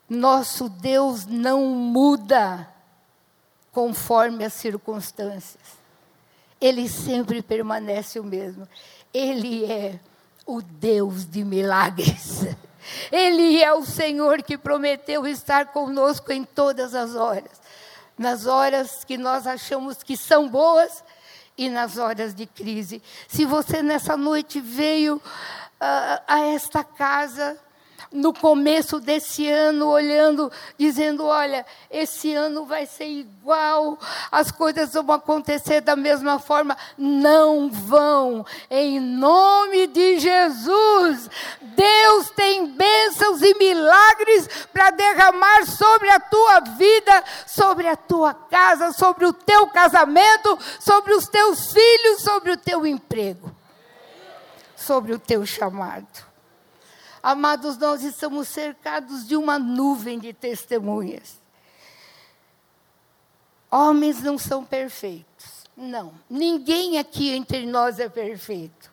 nosso Deus não muda conforme as circunstâncias. Ele sempre permanece o mesmo. Ele é o Deus de milagres. (laughs) Ele é o Senhor que prometeu estar conosco em todas as horas. Nas horas que nós achamos que são boas e nas horas de crise. Se você nessa noite veio uh, a esta casa no começo desse ano, olhando, dizendo: olha, esse ano vai ser igual, as coisas vão acontecer da mesma forma. Não vão, em nome de Jesus. Deus tem bênçãos e milagres para derramar sobre a tua vida, sobre a tua casa, sobre o teu casamento, sobre os teus filhos, sobre o teu emprego, sobre o teu chamado. Amados, nós estamos cercados de uma nuvem de testemunhas. Homens não são perfeitos. Não. Ninguém aqui entre nós é perfeito.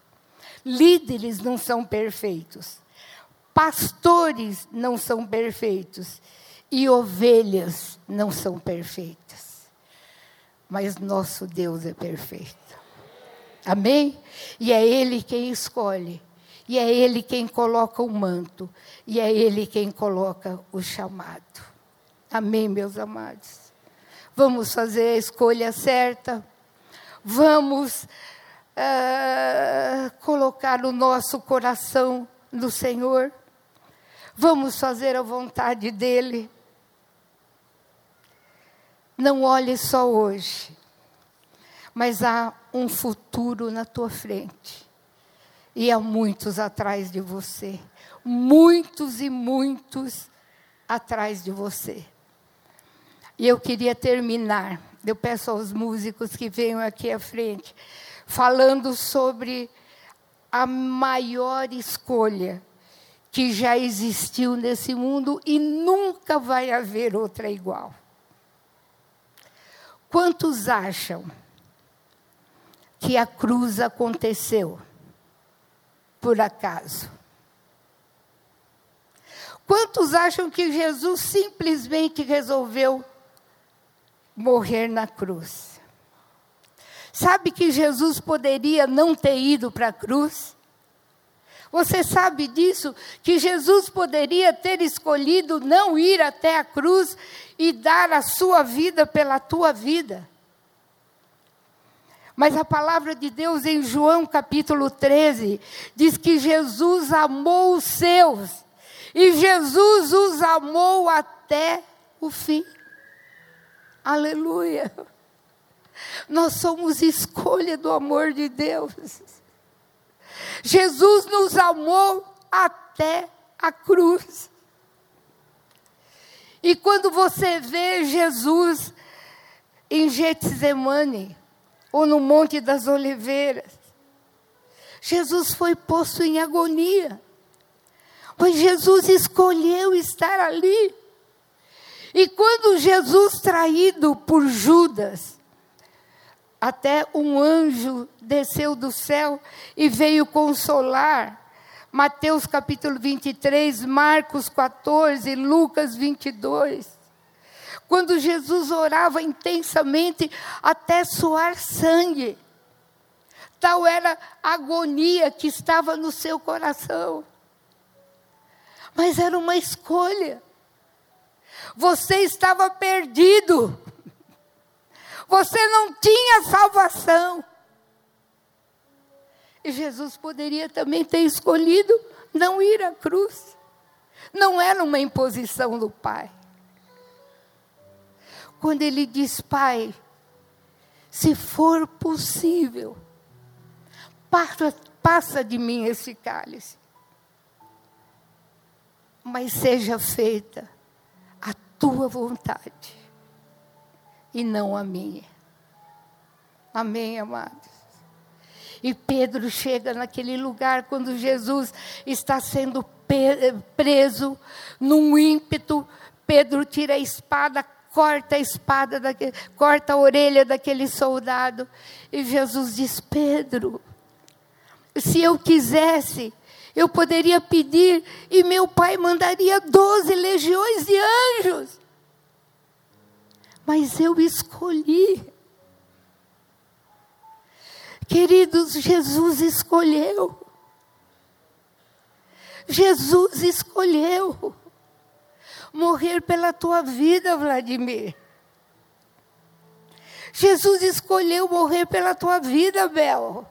Líderes não são perfeitos. Pastores não são perfeitos. E ovelhas não são perfeitas. Mas nosso Deus é perfeito. Amém? E é Ele quem escolhe e é Ele quem coloca o manto. E é Ele quem coloca o chamado. Amém, meus amados? Vamos fazer a escolha certa. Vamos uh, colocar o nosso coração no Senhor. Vamos fazer a vontade dEle. Não olhe só hoje, mas há um futuro na tua frente. E há muitos atrás de você. Muitos e muitos atrás de você. E eu queria terminar. Eu peço aos músicos que venham aqui à frente, falando sobre a maior escolha que já existiu nesse mundo e nunca vai haver outra igual. Quantos acham que a cruz aconteceu? Por acaso. Quantos acham que Jesus simplesmente resolveu morrer na cruz? Sabe que Jesus poderia não ter ido para a cruz? Você sabe disso? Que Jesus poderia ter escolhido não ir até a cruz e dar a sua vida pela tua vida. Mas a palavra de Deus em João capítulo 13 diz que Jesus amou os seus e Jesus os amou até o fim. Aleluia. Nós somos escolha do amor de Deus. Jesus nos amou até a cruz. E quando você vê Jesus em Getsemane, ou no Monte das Oliveiras. Jesus foi posto em agonia. Mas Jesus escolheu estar ali. E quando Jesus, traído por Judas, até um anjo desceu do céu e veio consolar, Mateus capítulo 23, Marcos 14, Lucas 22. Quando Jesus orava intensamente até suar sangue. Tal era a agonia que estava no seu coração. Mas era uma escolha. Você estava perdido. Você não tinha salvação. E Jesus poderia também ter escolhido não ir à cruz. Não era uma imposição do Pai. Quando ele diz, Pai, se for possível, passa, passa de mim esse cálice. Mas seja feita a tua vontade e não a minha. Amém, amados? E Pedro chega naquele lugar quando Jesus está sendo preso, num ímpeto. Pedro tira a espada, corta a espada, daquele, corta a orelha daquele soldado. E Jesus diz: Pedro, se eu quisesse, eu poderia pedir e meu pai mandaria doze legiões de anjos. Mas eu escolhi. Queridos, Jesus escolheu. Jesus escolheu morrer pela tua vida, Vladimir. Jesus escolheu morrer pela tua vida, Bel.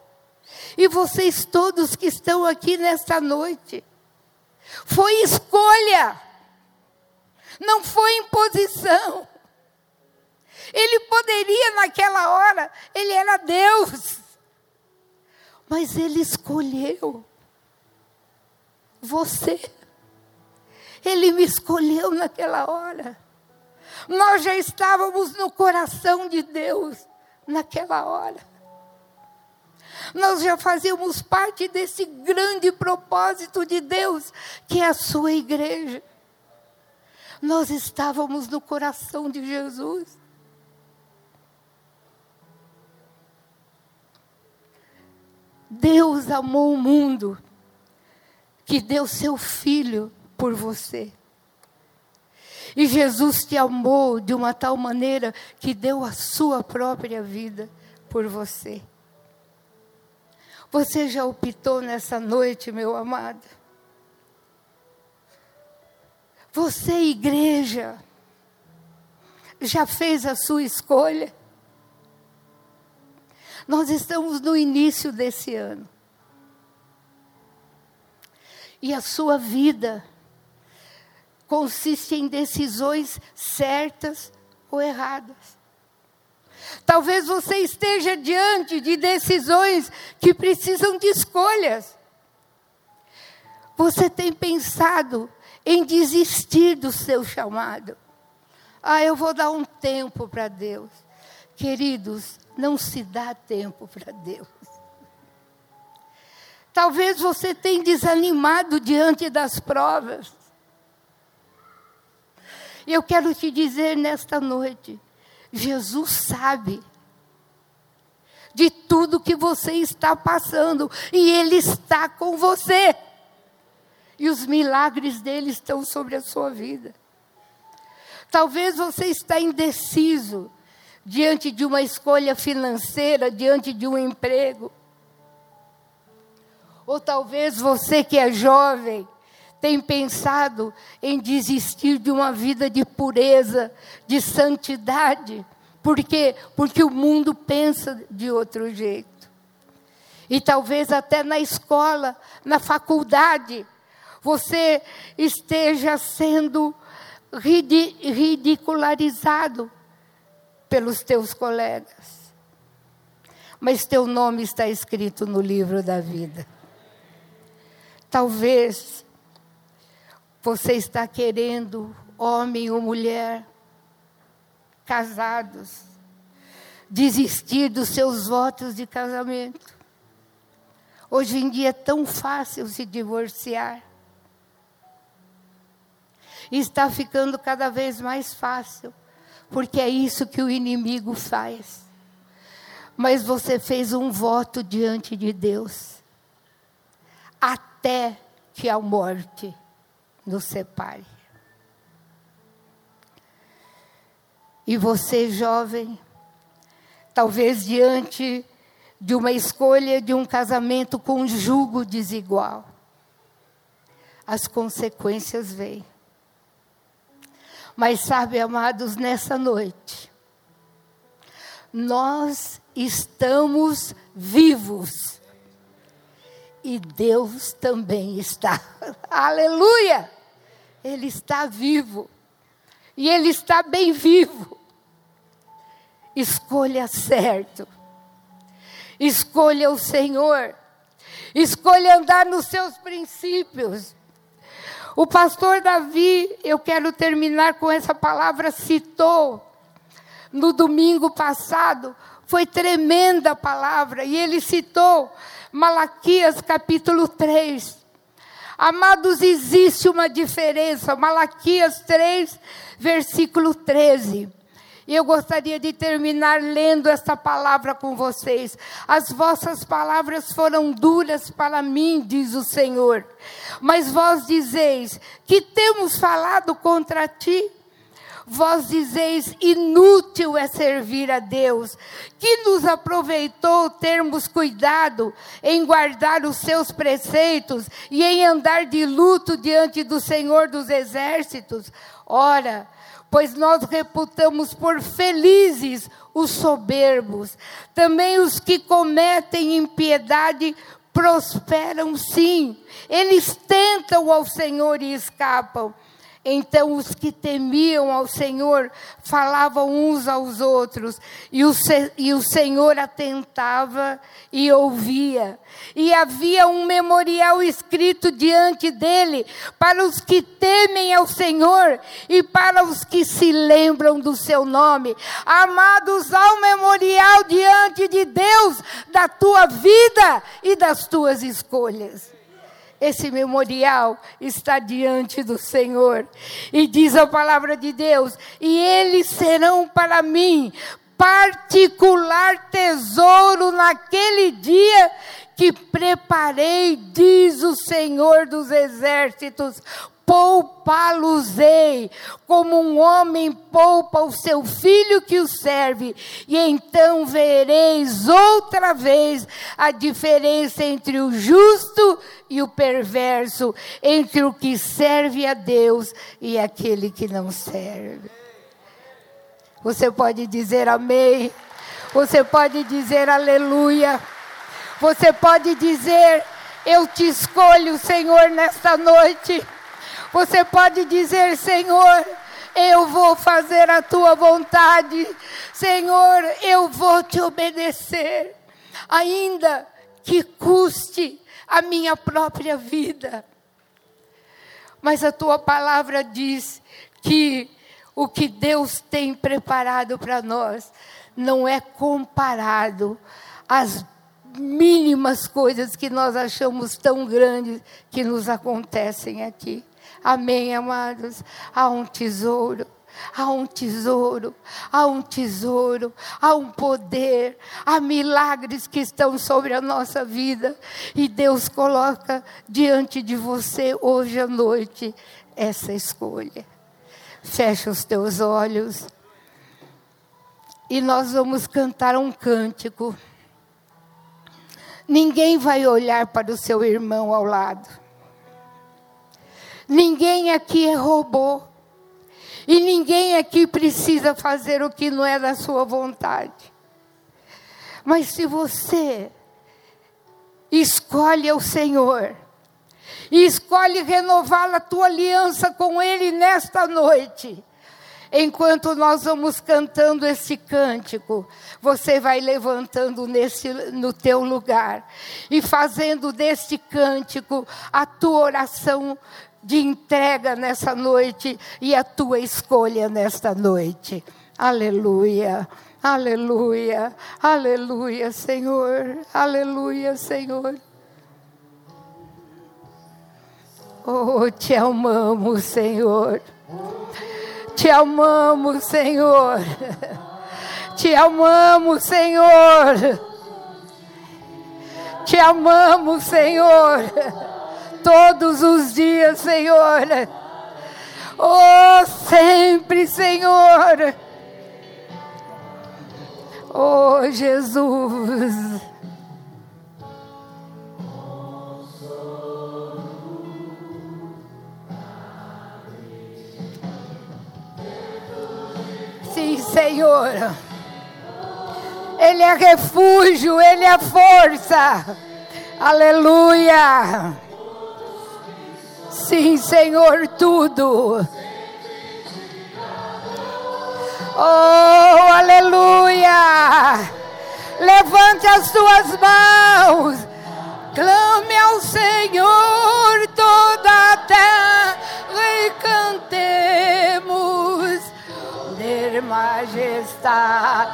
E vocês todos que estão aqui nesta noite. Foi escolha. Não foi imposição. Ele poderia naquela hora, ele era Deus. Mas ele escolheu você. Ele me escolheu naquela hora. Nós já estávamos no coração de Deus naquela hora. Nós já fazíamos parte desse grande propósito de Deus, que é a sua igreja. Nós estávamos no coração de Jesus. Deus amou o mundo, que deu seu filho por você. E Jesus te amou de uma tal maneira que deu a sua própria vida por você. Você já optou nessa noite, meu amado? Você, igreja, já fez a sua escolha? Nós estamos no início desse ano. E a sua vida consiste em decisões certas ou erradas. Talvez você esteja diante de decisões que precisam de escolhas. Você tem pensado em desistir do seu chamado. Ah, eu vou dar um tempo para Deus. Queridos, não se dá tempo para Deus. Talvez você tenha desanimado diante das provas. Eu quero te dizer nesta noite: Jesus sabe de tudo que você está passando, e Ele está com você. E os milagres dele estão sobre a sua vida. Talvez você está indeciso diante de uma escolha financeira, diante de um emprego. Ou talvez você que é jovem tem pensado em desistir de uma vida de pureza, de santidade. Por quê? Porque o mundo pensa de outro jeito. E talvez até na escola, na faculdade, você esteja sendo ridicularizado pelos teus colegas. Mas teu nome está escrito no livro da vida. Talvez você está querendo, homem ou mulher, casados, desistir dos seus votos de casamento. Hoje em dia é tão fácil se divorciar. Está ficando cada vez mais fácil porque é isso que o inimigo faz. Mas você fez um voto diante de Deus, até que a morte nos separe. E você, jovem, talvez diante de uma escolha de um casamento com jugo desigual, as consequências vêm. Mas sabe, amados, nessa noite, nós estamos vivos. E Deus também está. (laughs) Aleluia! Ele está vivo. E Ele está bem vivo. Escolha certo. Escolha o Senhor. Escolha andar nos seus princípios. O pastor Davi, eu quero terminar com essa palavra, citou no domingo passado, foi tremenda a palavra, e ele citou Malaquias capítulo 3. Amados, existe uma diferença, Malaquias 3, versículo 13. E eu gostaria de terminar lendo esta palavra com vocês. As vossas palavras foram duras para mim, diz o Senhor. Mas vós dizeis: que temos falado contra ti? Vós dizeis: inútil é servir a Deus. Que nos aproveitou termos cuidado em guardar os seus preceitos e em andar de luto diante do Senhor dos exércitos? Ora, pois nós reputamos por felizes os soberbos. Também os que cometem impiedade prosperam sim. Eles tentam ao Senhor e escapam. Então os que temiam ao Senhor falavam uns aos outros, e o, e o Senhor atentava e ouvia. E havia um memorial escrito diante dele para os que temem ao Senhor e para os que se lembram do seu nome. Amados, há um memorial diante de Deus da tua vida e das tuas escolhas esse memorial está diante do Senhor. E diz a palavra de Deus: e eles serão para mim particular tesouro naquele dia que preparei, diz o Senhor dos exércitos, poupá-los-ei, como um homem poupa o seu filho que o serve, e então vereis outra vez a diferença entre o justo e o perverso, entre o que serve a Deus e aquele que não serve. Você pode dizer amém, você pode dizer aleluia, você pode dizer eu te escolho, Senhor, nesta noite. Você pode dizer, Senhor, eu vou fazer a tua vontade. Senhor, eu vou te obedecer. Ainda que custe a minha própria vida. Mas a tua palavra diz que o que Deus tem preparado para nós não é comparado às mínimas coisas que nós achamos tão grandes que nos acontecem aqui. Amém, amados? Há um tesouro. Há um tesouro, há um tesouro, há um poder, há milagres que estão sobre a nossa vida e Deus coloca diante de você hoje à noite essa escolha. Fecha os teus olhos e nós vamos cantar um cântico. Ninguém vai olhar para o seu irmão ao lado. Ninguém aqui é robô. E ninguém aqui precisa fazer o que não é da sua vontade. Mas se você escolhe o Senhor, e escolhe renovar a tua aliança com Ele nesta noite, enquanto nós vamos cantando esse cântico, você vai levantando nesse, no teu lugar e fazendo deste cântico a tua oração de entrega nessa noite e a tua escolha nesta noite. Aleluia. Aleluia, aleluia, Senhor, aleluia, Senhor. Oh, te amamos, Senhor. Te amamos, Senhor. Te amamos, Senhor. Te amamos, Senhor. Todos os dias, Senhor. Oh, sempre, Senhor. Oh, Jesus. Sim, Senhor. Ele é refúgio, Ele é força. Aleluia. Sim, Senhor, tudo. Oh, aleluia. Levante as suas mãos. Clame ao Senhor toda a terra e cantemos. Ter majestade.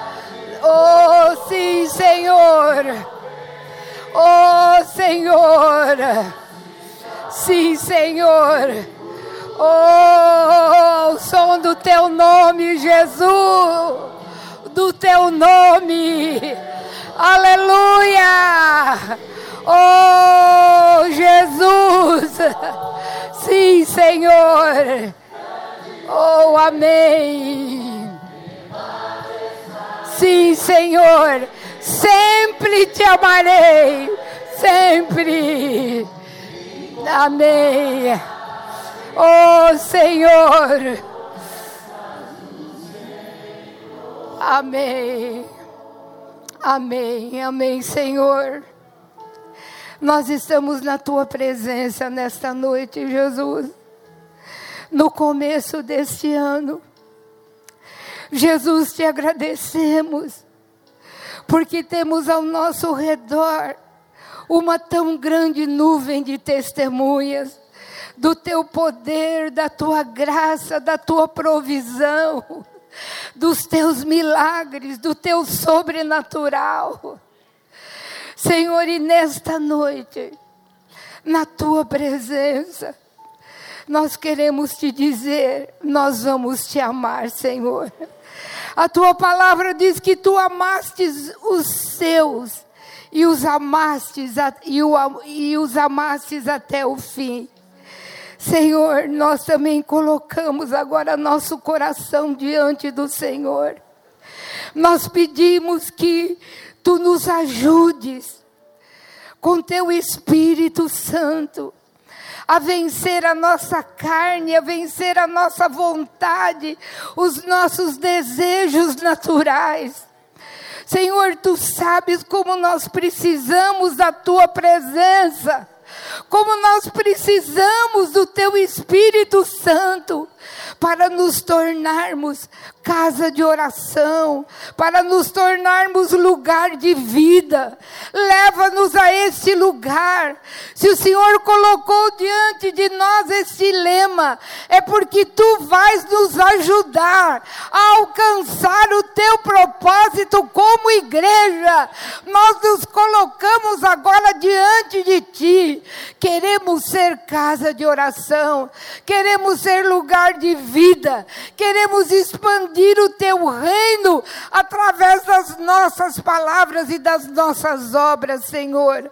Oh, sim, Senhor. Oh, Senhor. Sim, Senhor. Oh, o som do teu nome, Jesus. Do teu nome. Aleluia. Oh, Jesus. Sim, Senhor. Oh, amém. Sim, Senhor. Sempre te amarei. Sempre. Amém. Oh Senhor. Amém. Amém. Amém, Senhor. Nós estamos na tua presença nesta noite, Jesus. No começo deste ano. Jesus, te agradecemos, porque temos ao nosso redor uma tão grande nuvem de testemunhas do teu poder, da tua graça, da tua provisão, dos teus milagres, do teu sobrenatural. Senhor, e nesta noite, na tua presença, nós queremos te dizer, nós vamos te amar, Senhor. A tua palavra diz que tu amastes os seus e os amastes, e, o, e os amastes até o fim. Senhor, nós também colocamos agora nosso coração diante do Senhor. Nós pedimos que tu nos ajudes com teu Espírito Santo a vencer a nossa carne, a vencer a nossa vontade, os nossos desejos naturais Senhor, tu sabes como nós precisamos da tua presença, como nós precisamos do teu Espírito Santo para nos tornarmos casa de oração, para nos tornarmos lugar de vida. Leva-nos a este lugar. Se o Senhor colocou diante de nós este lema, é porque tu vais nos ajudar a alcançar o teu propósito como igreja. Nós nos colocamos agora diante de ti. Queremos ser casa de oração, queremos ser lugar de vida, queremos expandir expandir o teu reino através das nossas palavras e das nossas obras, Senhor.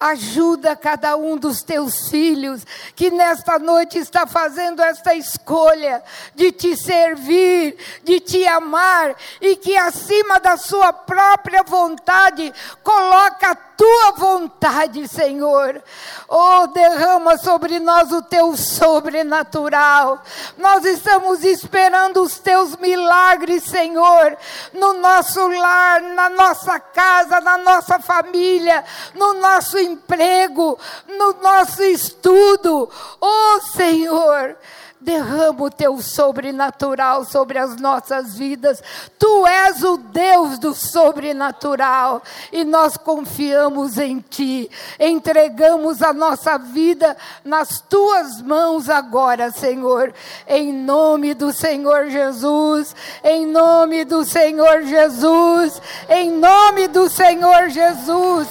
Ajuda cada um dos teus filhos que nesta noite está fazendo esta escolha de te servir, de te amar e que acima da sua própria vontade coloca tua vontade, Senhor. Oh, derrama sobre nós o teu sobrenatural. Nós estamos esperando os teus milagres, Senhor, no nosso lar, na nossa casa, na nossa família, no nosso emprego, no nosso estudo. Oh, Senhor, derrama o teu sobrenatural sobre as nossas vidas. Tu és o Deus do sobrenatural e nós confiamos em Ti. Entregamos a nossa vida nas Tuas mãos agora, Senhor. Em nome do Senhor Jesus, em nome do Senhor Jesus, em nome do Senhor Jesus.